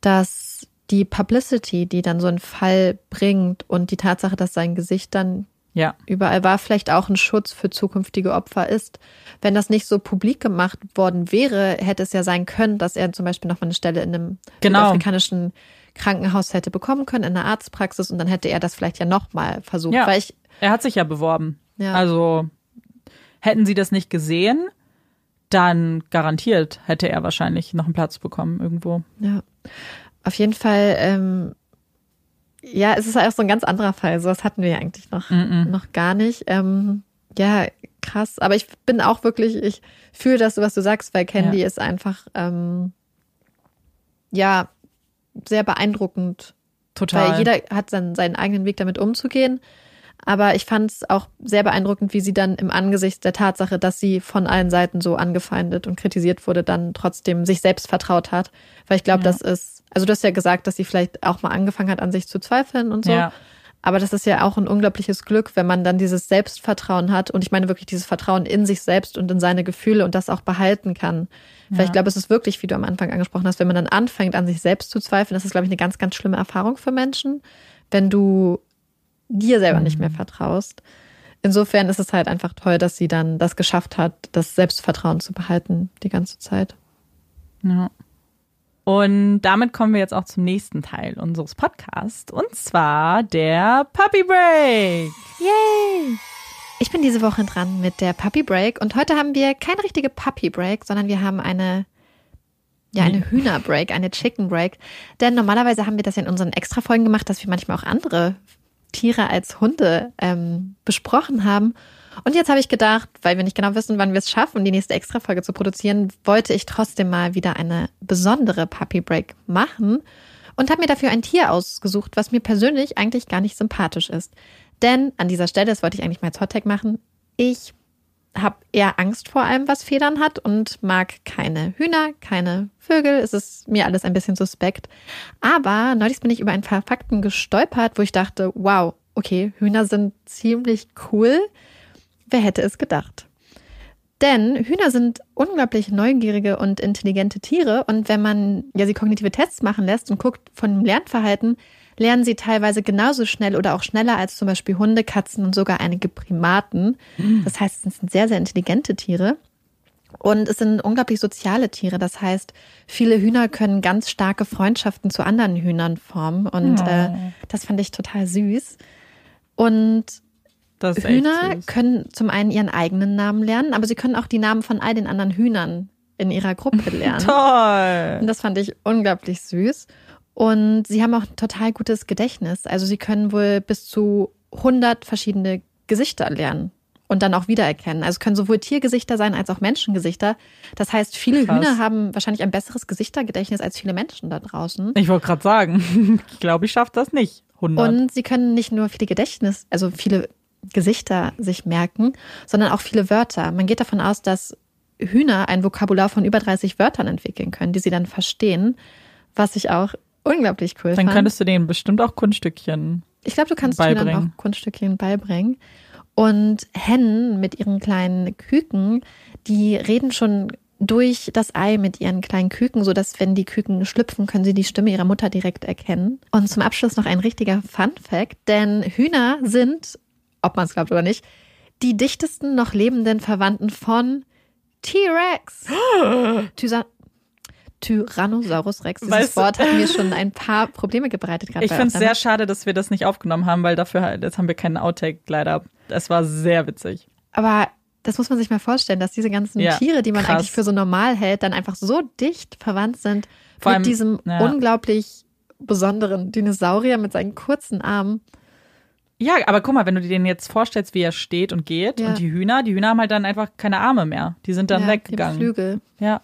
dass die Publicity, die dann so ein Fall bringt und die Tatsache, dass sein Gesicht dann ja. überall war, vielleicht auch ein Schutz für zukünftige Opfer ist. Wenn das nicht so publik gemacht worden wäre, hätte es ja sein können, dass er zum Beispiel nochmal eine Stelle in einem genau. afrikanischen Krankenhaus hätte bekommen können, in einer Arztpraxis und dann hätte er das vielleicht ja nochmal versucht. Ja, weil ich, er hat sich ja beworben. Ja. Also hätten sie das nicht gesehen, dann garantiert hätte er wahrscheinlich noch einen Platz bekommen irgendwo. Ja. Auf jeden Fall, ähm, ja, es ist auch so ein ganz anderer Fall. Sowas hatten wir ja eigentlich noch, mm -mm. noch gar nicht. Ähm, ja, krass. Aber ich bin auch wirklich, ich fühle das, was du sagst, weil Candy ja. ist einfach, ähm, ja, sehr beeindruckend. Total. Weil jeder hat seinen, seinen eigenen Weg damit umzugehen. Aber ich fand es auch sehr beeindruckend, wie sie dann im Angesicht der Tatsache, dass sie von allen Seiten so angefeindet und kritisiert wurde, dann trotzdem sich selbst vertraut hat. Weil ich glaube, ja. das ist also du hast ja gesagt, dass sie vielleicht auch mal angefangen hat, an sich zu zweifeln und so. Ja. Aber das ist ja auch ein unglaubliches Glück, wenn man dann dieses Selbstvertrauen hat und ich meine wirklich dieses Vertrauen in sich selbst und in seine Gefühle und das auch behalten kann. Ja. Weil ich glaube, es ist wirklich, wie du am Anfang angesprochen hast, wenn man dann anfängt, an sich selbst zu zweifeln, das ist, glaube ich, eine ganz, ganz schlimme Erfahrung für Menschen, wenn du dir selber mhm. nicht mehr vertraust. Insofern ist es halt einfach toll, dass sie dann das geschafft hat, das Selbstvertrauen zu behalten die ganze Zeit. Ja. Und damit kommen wir jetzt auch zum nächsten Teil unseres Podcasts und zwar der Puppy Break. Yay! Ich bin diese Woche dran mit der Puppy Break und heute haben wir keine richtige Puppy Break, sondern wir haben eine ja, eine Hühner Break, eine Chicken Break. Denn normalerweise haben wir das ja in unseren Extra-Folgen gemacht, dass wir manchmal auch andere Tiere als Hunde ähm, besprochen haben. Und jetzt habe ich gedacht, weil wir nicht genau wissen, wann wir es schaffen, die nächste Extra-Folge zu produzieren, wollte ich trotzdem mal wieder eine besondere Puppy Break machen und habe mir dafür ein Tier ausgesucht, was mir persönlich eigentlich gar nicht sympathisch ist. Denn an dieser Stelle, das wollte ich eigentlich mal als Hottag machen, ich habe eher Angst vor allem, was Federn hat und mag keine Hühner, keine Vögel. Es ist mir alles ein bisschen suspekt. Aber neulich bin ich über ein paar Fakten gestolpert, wo ich dachte, wow, okay, Hühner sind ziemlich cool. Wer hätte es gedacht? Denn Hühner sind unglaublich neugierige und intelligente Tiere und wenn man ja sie kognitive Tests machen lässt und guckt von dem Lernverhalten, lernen sie teilweise genauso schnell oder auch schneller als zum Beispiel Hunde, Katzen und sogar einige Primaten. Mhm. Das heißt, es sind sehr, sehr intelligente Tiere. Und es sind unglaublich soziale Tiere. Das heißt, viele Hühner können ganz starke Freundschaften zu anderen Hühnern formen. Und oh. äh, das fand ich total süß. Und Hühner können zum einen ihren eigenen Namen lernen, aber sie können auch die Namen von all den anderen Hühnern in ihrer Gruppe [LAUGHS] lernen. Toll! Und das fand ich unglaublich süß. Und sie haben auch ein total gutes Gedächtnis. Also sie können wohl bis zu 100 verschiedene Gesichter lernen und dann auch wiedererkennen. Also können sowohl Tiergesichter sein als auch Menschengesichter. Das heißt, viele Krass. Hühner haben wahrscheinlich ein besseres Gesichtergedächtnis als viele Menschen da draußen. Ich wollte gerade sagen, [LAUGHS] ich glaube, ich schaffe das nicht. 100. Und sie können nicht nur viele Gedächtnis, also viele Gesichter sich merken, sondern auch viele Wörter. Man geht davon aus, dass Hühner ein Vokabular von über 30 Wörtern entwickeln können, die sie dann verstehen, was ich auch unglaublich cool Dann fand. könntest du denen bestimmt auch Kunststückchen Ich glaube, du kannst Hühnern auch Kunststückchen beibringen. Und Hennen mit ihren kleinen Küken, die reden schon durch das Ei mit ihren kleinen Küken, so dass wenn die Küken schlüpfen, können sie die Stimme ihrer Mutter direkt erkennen. Und zum Abschluss noch ein richtiger Fun Fact, denn Hühner sind, ob man es glaubt oder nicht, die dichtesten noch lebenden Verwandten von T-Rex. [GASPS] Tyrannosaurus Rex. Dieses weißt Wort hat mir schon ein paar Probleme gebreitet. Ich finde es sehr schade, dass wir das nicht aufgenommen haben, weil dafür jetzt haben wir keinen Outtake leider. Es war sehr witzig. Aber das muss man sich mal vorstellen, dass diese ganzen ja, Tiere, die man krass. eigentlich für so normal hält, dann einfach so dicht verwandt sind Vor mit allem, diesem ja. unglaublich besonderen Dinosaurier mit seinen kurzen Armen. Ja, aber guck mal, wenn du dir den jetzt vorstellst, wie er steht und geht ja. und die Hühner, die Hühner haben halt dann einfach keine Arme mehr. Die sind dann ja, weggegangen. Die Flügel. Ja.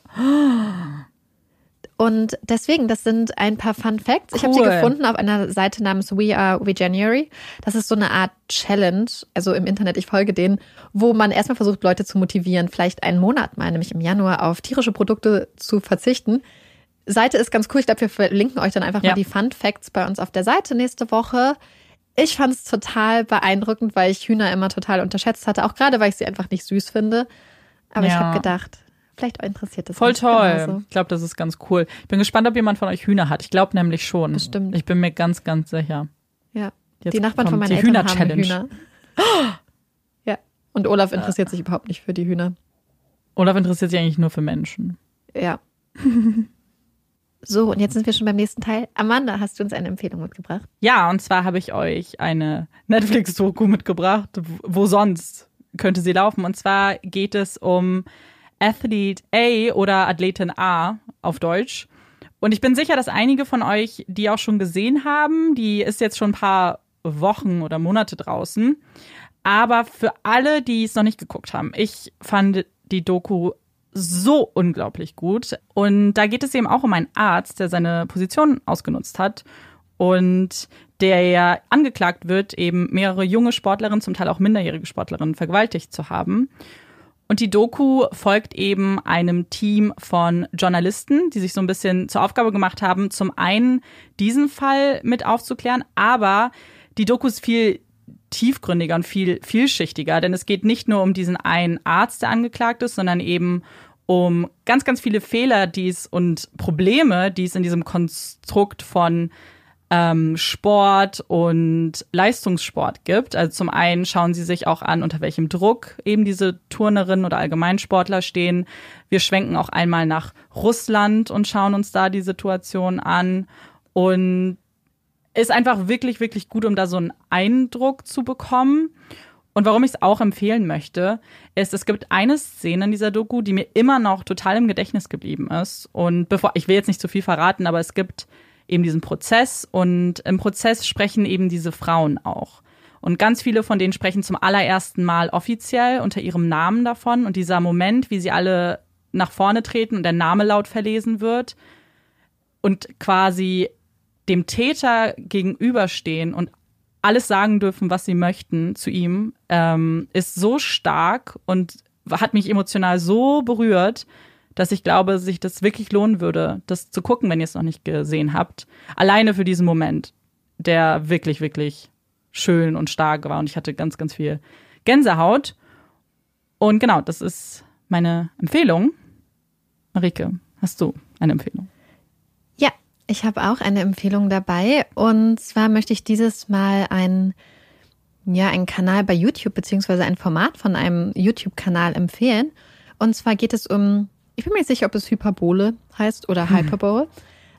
Und deswegen, das sind ein paar Fun Facts. Cool. Ich habe sie gefunden auf einer Seite namens We Are We January. Das ist so eine Art Challenge, also im Internet, ich folge denen, wo man erstmal versucht, Leute zu motivieren, vielleicht einen Monat mal, nämlich im Januar, auf tierische Produkte zu verzichten. Seite ist ganz cool. Ich glaube, wir verlinken euch dann einfach ja. mal die Fun Facts bei uns auf der Seite nächste Woche. Ich fand es total beeindruckend, weil ich Hühner immer total unterschätzt hatte, auch gerade weil ich sie einfach nicht süß finde. Aber ja. ich habe gedacht, Vielleicht interessiert das Voll toll. Genauso. Ich glaube, das ist ganz cool. Ich bin gespannt, ob jemand von euch Hühner hat. Ich glaube nämlich schon. Bestimmt. Ich bin mir ganz, ganz sicher. Ja. Jetzt die Nachbarn von meinen Eltern Hühner haben [GASPS] Hühner. ja. Und Olaf interessiert sich überhaupt nicht für die Hühner. Olaf interessiert sich eigentlich nur für Menschen. Ja. [LAUGHS] so, und jetzt sind wir schon beim nächsten Teil. Amanda, hast du uns eine Empfehlung mitgebracht? Ja, und zwar habe ich euch eine Netflix-Doku mitgebracht. Wo sonst könnte sie laufen? Und zwar geht es um Athlete A oder Athletin A auf Deutsch. Und ich bin sicher, dass einige von euch die auch schon gesehen haben. Die ist jetzt schon ein paar Wochen oder Monate draußen. Aber für alle, die es noch nicht geguckt haben, ich fand die Doku so unglaublich gut. Und da geht es eben auch um einen Arzt, der seine Position ausgenutzt hat und der ja angeklagt wird, eben mehrere junge Sportlerinnen, zum Teil auch minderjährige Sportlerinnen vergewaltigt zu haben. Und die Doku folgt eben einem Team von Journalisten, die sich so ein bisschen zur Aufgabe gemacht haben, zum einen diesen Fall mit aufzuklären, aber die Doku ist viel tiefgründiger und viel vielschichtiger, denn es geht nicht nur um diesen einen Arzt, der angeklagt ist, sondern eben um ganz, ganz viele Fehler, die es und Probleme, die es in diesem Konstrukt von ähm, Sport und Leistungssport gibt. Also zum einen schauen sie sich auch an, unter welchem Druck eben diese Turnerinnen oder Allgemeinsportler stehen. Wir schwenken auch einmal nach Russland und schauen uns da die Situation an. Und ist einfach wirklich, wirklich gut, um da so einen Eindruck zu bekommen. Und warum ich es auch empfehlen möchte, ist, es gibt eine Szene in dieser Doku, die mir immer noch total im Gedächtnis geblieben ist. Und bevor, ich will jetzt nicht zu viel verraten, aber es gibt eben diesen Prozess und im Prozess sprechen eben diese Frauen auch. Und ganz viele von denen sprechen zum allerersten Mal offiziell unter ihrem Namen davon. Und dieser Moment, wie sie alle nach vorne treten und der Name laut verlesen wird und quasi dem Täter gegenüberstehen und alles sagen dürfen, was sie möchten zu ihm, ähm, ist so stark und hat mich emotional so berührt, dass ich glaube, sich das wirklich lohnen würde, das zu gucken, wenn ihr es noch nicht gesehen habt. Alleine für diesen Moment, der wirklich, wirklich schön und stark war und ich hatte ganz, ganz viel Gänsehaut. Und genau, das ist meine Empfehlung. Marike, hast du eine Empfehlung? Ich habe auch eine Empfehlung dabei. Und zwar möchte ich dieses Mal einen, ja, einen Kanal bei YouTube beziehungsweise ein Format von einem YouTube-Kanal empfehlen. Und zwar geht es um ich bin mir nicht sicher, ob es Hyperbole heißt oder hm. Hyperbole.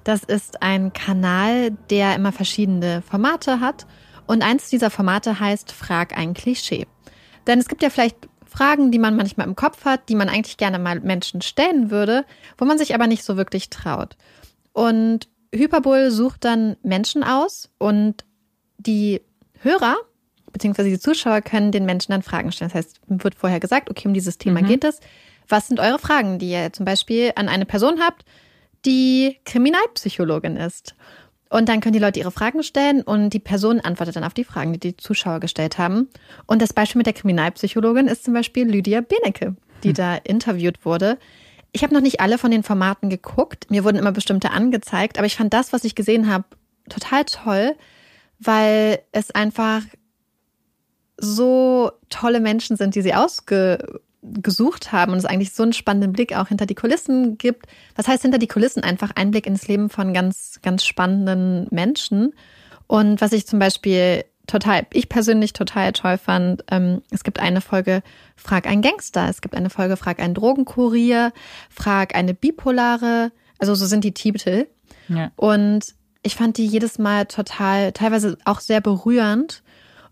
Das ist ein Kanal, der immer verschiedene Formate hat. Und eins dieser Formate heißt Frag ein Klischee. Denn es gibt ja vielleicht Fragen, die man manchmal im Kopf hat, die man eigentlich gerne mal Menschen stellen würde, wo man sich aber nicht so wirklich traut. Und Hyperbol sucht dann Menschen aus und die Hörer beziehungsweise die Zuschauer können den Menschen dann Fragen stellen. Das heißt, wird vorher gesagt, okay, um dieses Thema mhm. geht es. Was sind eure Fragen, die ihr zum Beispiel an eine Person habt, die Kriminalpsychologin ist? Und dann können die Leute ihre Fragen stellen und die Person antwortet dann auf die Fragen, die die Zuschauer gestellt haben. Und das Beispiel mit der Kriminalpsychologin ist zum Beispiel Lydia Benecke, die hm. da interviewt wurde. Ich habe noch nicht alle von den Formaten geguckt. Mir wurden immer bestimmte angezeigt, aber ich fand das, was ich gesehen habe, total toll, weil es einfach so tolle Menschen sind, die sie ausge gesucht haben und es eigentlich so einen spannenden Blick auch hinter die Kulissen gibt. Was heißt hinter die Kulissen? Einfach Einblick ins Leben von ganz, ganz spannenden Menschen. Und was ich zum Beispiel total, ich persönlich total toll fand, ähm, es gibt eine Folge Frag ein Gangster, es gibt eine Folge Frag ein Drogenkurier, Frag eine Bipolare, also so sind die Titel. Ja. Und ich fand die jedes Mal total, teilweise auch sehr berührend.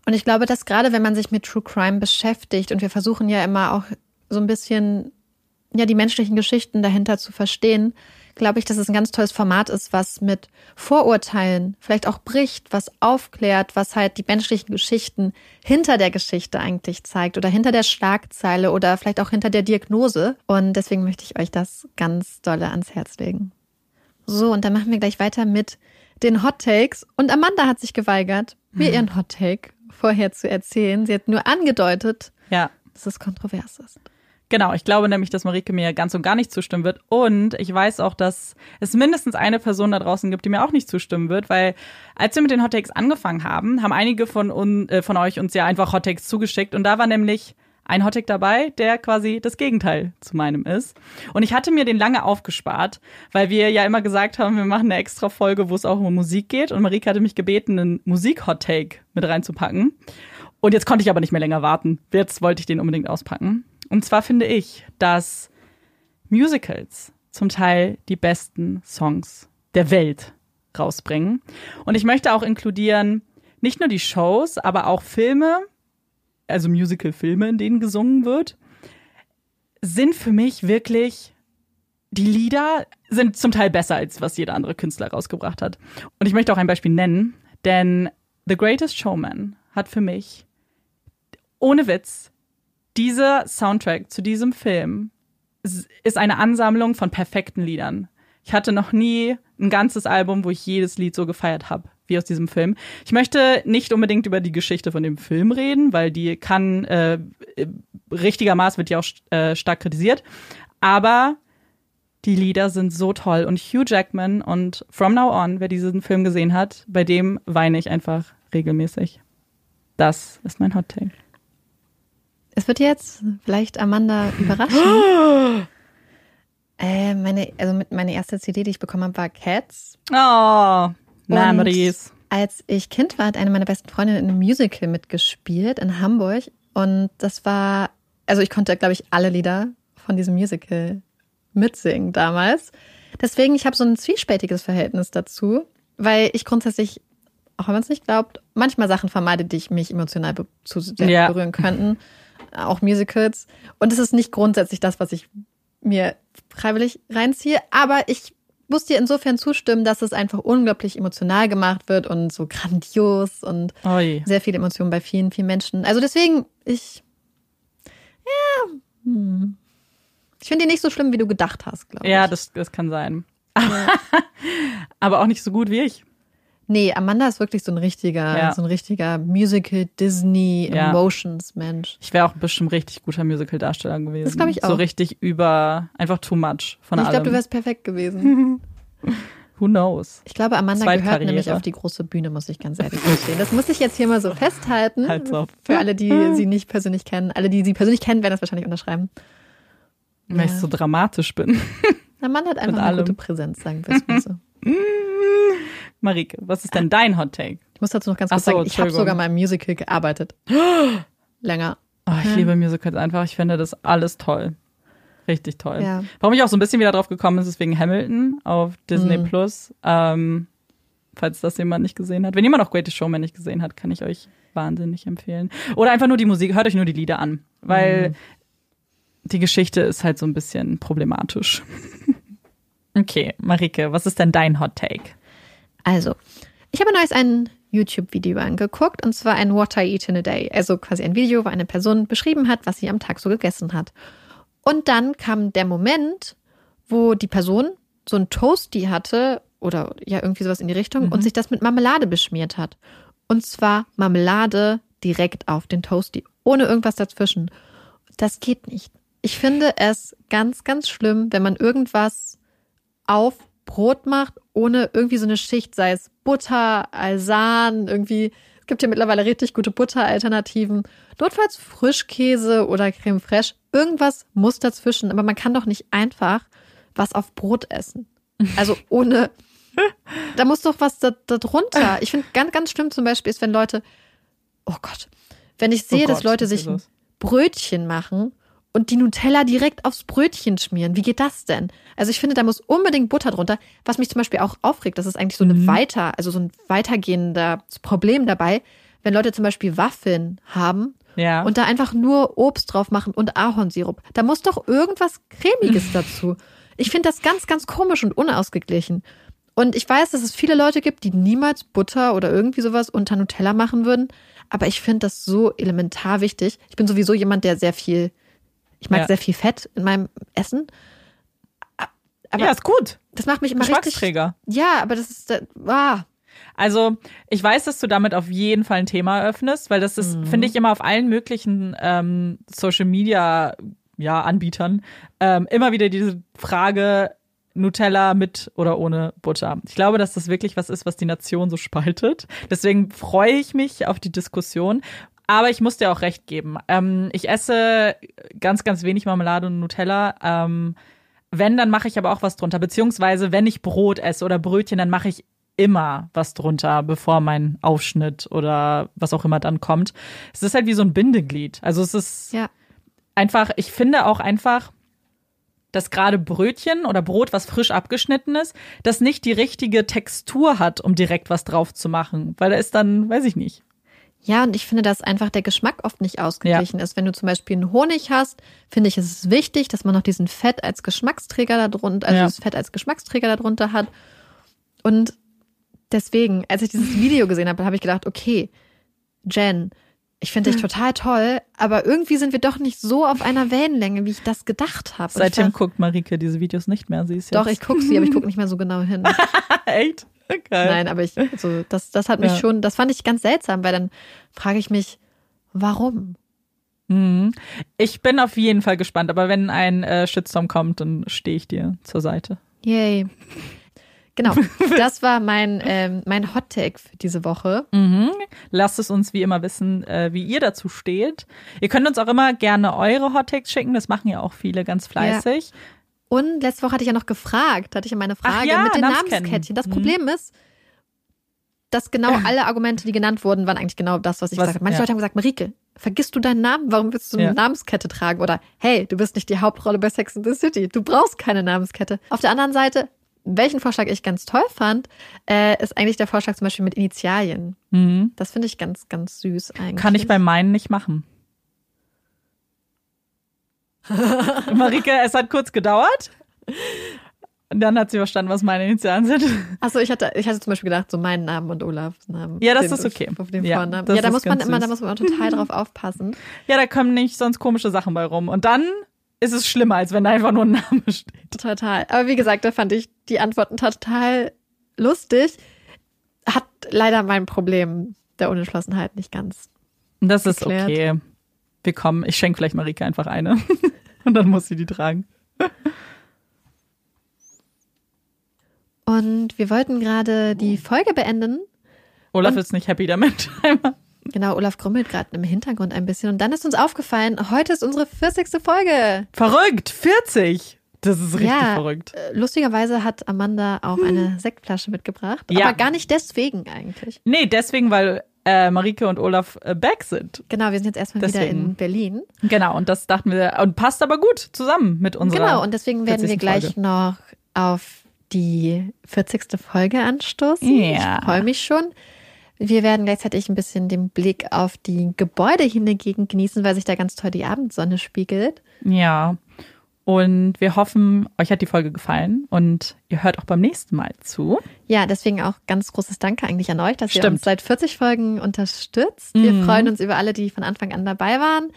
Und ich glaube, dass gerade wenn man sich mit True Crime beschäftigt und wir versuchen ja immer auch so ein bisschen ja die menschlichen Geschichten dahinter zu verstehen, glaube ich, dass es ein ganz tolles Format ist, was mit Vorurteilen vielleicht auch bricht, was aufklärt, was halt die menschlichen Geschichten hinter der Geschichte eigentlich zeigt oder hinter der Schlagzeile oder vielleicht auch hinter der Diagnose. Und deswegen möchte ich euch das ganz dolle ans Herz legen. So, und dann machen wir gleich weiter mit den Hot Takes. Und Amanda hat sich geweigert, mir ihren Hot Take vorher zu erzählen. Sie hat nur angedeutet, ja. dass es kontrovers ist. Genau, ich glaube nämlich, dass Marike mir ganz und gar nicht zustimmen wird. Und ich weiß auch, dass es mindestens eine Person da draußen gibt, die mir auch nicht zustimmen wird, weil als wir mit den Hottakes angefangen haben, haben einige von, un, äh, von euch uns ja einfach Hottakes zugeschickt. Und da war nämlich ein Hottake dabei, der quasi das Gegenteil zu meinem ist. Und ich hatte mir den lange aufgespart, weil wir ja immer gesagt haben, wir machen eine extra Folge, wo es auch um Musik geht. Und Marike hatte mich gebeten, einen Musik-Hottake mit reinzupacken. Und jetzt konnte ich aber nicht mehr länger warten. Jetzt wollte ich den unbedingt auspacken. Und zwar finde ich, dass Musicals zum Teil die besten Songs der Welt rausbringen. Und ich möchte auch inkludieren, nicht nur die Shows, aber auch Filme, also Musical-Filme, in denen gesungen wird, sind für mich wirklich die Lieder sind zum Teil besser als was jeder andere Künstler rausgebracht hat. Und ich möchte auch ein Beispiel nennen, denn The Greatest Showman hat für mich ohne Witz dieser Soundtrack zu diesem Film ist eine Ansammlung von perfekten Liedern. Ich hatte noch nie ein ganzes Album, wo ich jedes Lied so gefeiert habe wie aus diesem Film. Ich möchte nicht unbedingt über die Geschichte von dem Film reden, weil die kann äh, richtigermaßen wird ja auch äh, stark kritisiert. Aber die Lieder sind so toll und Hugh Jackman und From Now On, wer diesen Film gesehen hat, bei dem weine ich einfach regelmäßig. Das ist mein Hot Take. Es wird jetzt vielleicht Amanda [GASPS] überraschen. äh, meine, also meine erste CD, die ich bekommen habe, war Cats. Oh. Memories. als ich Kind war, hat eine meiner besten Freundinnen in einem Musical mitgespielt in Hamburg. Und das war, also ich konnte, glaube ich, alle Lieder von diesem Musical mitsingen damals. Deswegen, ich habe so ein zwiespältiges Verhältnis dazu, weil ich grundsätzlich, auch wenn man es nicht glaubt, manchmal Sachen vermeide, die ich mich emotional be zu sehr ja. berühren könnten. Auch Musicals. Und es ist nicht grundsätzlich das, was ich mir freiwillig reinziehe. Aber ich muss dir insofern zustimmen, dass es einfach unglaublich emotional gemacht wird und so grandios und Oi. sehr viele Emotionen bei vielen, vielen Menschen. Also deswegen, ich, ja, hm. ich finde die nicht so schlimm, wie du gedacht hast, glaube ich. Ja, das, das kann sein. [LAUGHS] Aber auch nicht so gut wie ich. Nee, Amanda ist wirklich so ein richtiger, Ja. so ein richtiger Musical, Disney, Ja. Emotions Mensch. Ich wäre auch bestimmt richtig guter Musical-Darsteller gewesen. Das glaub ich So auch. richtig über, einfach too much von ich allem. glaube, du wärst perfekt gewesen. [LAUGHS] Who knows? Ich glaube, Amanda gehört nämlich auf die große Bühne, muss ich ganz ehrlich gestehen. Das muss ich jetzt hier mal so festhalten. Halt's auf. Für alle, die sie nicht persönlich kennen. Alle, die sie persönlich kennen, werden das wahrscheinlich unterschreiben. Weil ich so dramatisch bin. Amanda hat einfach eine gute Präsenz, sagen wir es mal so. [LAUGHS] Marike, was ist denn dein Hot Take? Ich muss dazu noch ganz kurz so, sagen, ich habe sogar mal im Musical gearbeitet. [GASPS] Länger. Oh, ich liebe Musicals einfach. Ich finde das alles toll. Richtig toll. Ja. Warum ich auch so ein bisschen wieder drauf gekommen ist, ist wegen Hamilton auf Disney Mhm. Plus. Ähm, falls das jemand nicht gesehen hat. Wenn jemand auch Greatest Showman nicht gesehen hat, kann ich euch wahnsinnig empfehlen. Oder einfach nur die Musik. Hört euch nur die Lieder an. Weil Mhm. die Geschichte ist halt so ein bisschen problematisch. [LAUGHS] okay, Marike, was ist denn dein Hot Take? Also, ich habe neues ein YouTube-Video angeguckt und zwar ein What I Eat in a Day. Also quasi ein Video, wo eine Person beschrieben hat, was sie am Tag so gegessen hat. Und dann kam der Moment, wo die Person so ein Toasty hatte oder ja irgendwie sowas in die Richtung und sich das mit Marmelade beschmiert hat. Und zwar Marmelade direkt auf den Toasty, ohne irgendwas dazwischen. Das geht nicht. Ich finde es ganz, ganz schlimm, wenn man irgendwas auf Brot macht, ohne irgendwie so eine Schicht, sei es Butter, Alsan, irgendwie. Es gibt ja mittlerweile richtig gute Butteralternativen. Notfalls Frischkäse oder Creme fraiche. Irgendwas muss dazwischen, aber man kann doch nicht einfach was auf Brot essen. Also ohne. Da muss doch was da, da drunter. Ich finde ganz, ganz schlimm zum Beispiel ist, wenn Leute, oh Gott, wenn ich sehe, Oh dass Gott, Leute was ist sich das? Brötchen machen und die Nutella direkt aufs Brötchen schmieren. Wie geht das denn? Also ich finde, da muss unbedingt Butter drunter. Was mich zum Beispiel auch aufregt, das ist eigentlich so eine Mhm. weiter, also so ein weitergehender Problem dabei, wenn Leute zum Beispiel Waffeln haben Ja. und da einfach nur Obst drauf machen und Ahornsirup. Da muss doch irgendwas Cremiges [LAUGHS] dazu. Ich finde das ganz, ganz komisch und unausgeglichen. Und ich weiß, dass es viele Leute gibt, die niemals Butter oder irgendwie sowas unter Nutella machen würden. Aber ich finde das so elementar wichtig. Ich bin sowieso jemand, der sehr viel, ich mag Ja. sehr viel Fett in meinem Essen. Aber ja, ist gut. das macht mich immer richtig. Geschmacksträger. Ja, aber das ist, ah, Also, ich weiß, dass du damit auf jeden Fall ein Thema eröffnest, weil das ist, Mhm. finde ich, immer auf allen möglichen ähm, Social Media ja, Anbietern ähm, immer wieder diese Frage Nutella mit oder ohne Butter. Ich glaube, dass das wirklich was ist, was die Nation so spaltet. Deswegen freue ich mich auf die Diskussion. Aber ich muss dir auch recht geben. Ähm, ich esse ganz, ganz wenig Marmelade und Nutella. Ähm, wenn, dann mache ich aber auch was drunter. Beziehungsweise, wenn ich Brot esse oder Brötchen, dann mache ich immer was drunter, bevor mein Aufschnitt oder was auch immer dann kommt. Es ist halt wie so ein Bindeglied. Also es ist ja. einfach, ich finde auch einfach, dass gerade Brötchen oder Brot, was frisch abgeschnitten ist, das nicht die richtige Textur hat, um direkt was drauf zu machen. Weil da ist dann, weiß ich nicht. Ja, und ich finde, dass einfach der Geschmack oft nicht ausgeglichen ist. Wenn du zum Beispiel einen Honig hast, finde ich, ist es wichtig, dass man noch diesen Fett als Geschmacksträger darunter, also Ja. das Fett als Geschmacksträger darunter hat. Und deswegen, als ich dieses Video gesehen habe, habe ich gedacht, okay, Jen, ich finde dich total toll, aber irgendwie sind wir doch nicht so auf einer Wellenlänge, wie ich das gedacht habe. Seitdem guckt Marike diese Videos nicht mehr. Sie ist Doch, jetzt ich gucke sie, aber ich gucke nicht mehr so genau hin. [LAUGHS] echt. Okay. Nein, aber ich, also das, das hat mich Ja. schon, das fand ich ganz seltsam, weil dann frage ich mich, warum? Mhm. Ich bin auf jeden Fall gespannt, aber wenn ein äh, Shitstorm kommt, dann stehe ich dir zur Seite. Yay. Genau, [LAUGHS] das war mein, ähm, mein Hot Take für diese Woche. Mhm. Lasst es uns wie immer wissen, äh, wie ihr dazu steht. Ihr könnt uns auch immer gerne eure Hottakes schicken. Das machen ja auch viele ganz fleißig. Und letzte Woche hatte ich ja noch gefragt, hatte ich ja meine Frage ja, mit den Namensketten. Namenskettchen. Das Mhm. Problem ist, dass genau [CLEARS THROAT] alle Argumente, die genannt wurden, waren eigentlich genau das, was ich Was- gesagt habe. Manche ja. Leute haben gesagt, Marike, vergisst du deinen Namen? Warum willst du eine Ja. Namenskette tragen? Oder hey, du bist nicht die Hauptrolle bei Sex in the City. Du brauchst keine Namenskette. Auf der anderen Seite, welchen Vorschlag ich ganz toll fand, äh, ist eigentlich der Vorschlag zum Beispiel mit Initialien. Mhm. Das finde ich ganz, ganz süß eigentlich. Kann ich bei meinen nicht machen. [LAUGHS] Marike, es hat kurz gedauert. Und dann hat sie verstanden, was meine Initialen sind. Achso, ich hatte, ich hatte zum Beispiel gedacht, so meinen Namen und Olafs Namen. Ja, das ist okay. Auf dem Ja, Vornamen. Ja, da muss man immer, da muss man total [LAUGHS] drauf aufpassen. Ja, da kommen nicht sonst komische Sachen bei rum. Und dann ist es schlimmer, als wenn da einfach nur ein Name [LAUGHS] steht. Total. Aber wie gesagt, da fand ich die Antworten total lustig. Hat leider mein Problem der Unentschlossenheit nicht ganz. Das ist Geklärt. okay. Wir kommen. Ich schenke vielleicht Marike einfach eine. [LAUGHS] Und dann muss sie die tragen. Und wir wollten gerade die Folge beenden. Olaf ist nicht happy damit. [LAUGHS] Einmal. Genau, Olaf grummelt gerade im Hintergrund ein bisschen. Und dann ist uns aufgefallen, heute ist unsere 40. Folge. Verrückt. 40. Das ist richtig Ja. verrückt. Äh, Lustigerweise hat Amanda auch eine Sektflasche mitgebracht. Ja. Aber gar nicht deswegen eigentlich. Nee, deswegen, weil äh, Marike und Olaf äh, back sind. Genau, wir sind jetzt erstmal wieder Deswegen. in Berlin. Genau, und das dachten wir, und passt aber gut zusammen mit unserer. Genau, und deswegen werden wir 40. gleich Folge. noch auf die 40. Folge anstoßen. Ja. Ich freue mich schon. Wir werden gleichzeitig ein bisschen den Blick auf die Gebäude hier in der Gegend genießen, weil sich da ganz toll die Abendsonne spiegelt. Ja. Und wir hoffen, euch hat die Folge gefallen und ihr hört auch beim nächsten Mal zu. Ja, deswegen auch ganz großes Danke eigentlich an euch, dass ihr Stimmt. uns seit 40 Folgen unterstützt. Wir Mhm. freuen uns über alle, die von Anfang an dabei waren,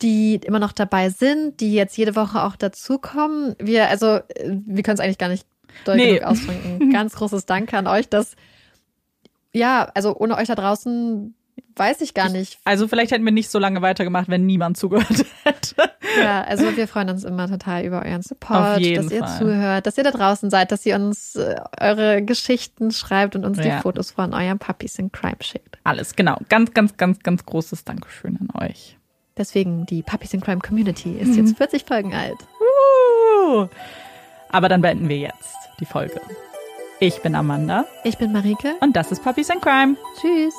die immer noch dabei sind, die jetzt jede Woche auch dazukommen. Wir, also, äh, wir können es eigentlich gar nicht doll Nee. ausdrücken. [LAUGHS] Ganz großes Danke an euch, dass, ja, also ohne euch da draußen weiß ich gar nicht. Also vielleicht hätten wir nicht so lange weitergemacht, wenn niemand zugehört hätte. Ja, also wir freuen uns immer total über euren Support, dass ihr Fall. zuhört, dass ihr da draußen seid, dass ihr uns äh, eure Geschichten schreibt und uns die Ja. Fotos von euren Puppies in Crime schickt. Alles, genau. Ganz, ganz, ganz, ganz großes Dankeschön an euch. Deswegen die Puppies in Crime Community ist jetzt [LAUGHS] 40 Folgen alt. Uh. Aber dann beenden wir jetzt die Folge. Ich bin Amanda Ich bin Marike. und das ist Puppies and Crime. Tschüss.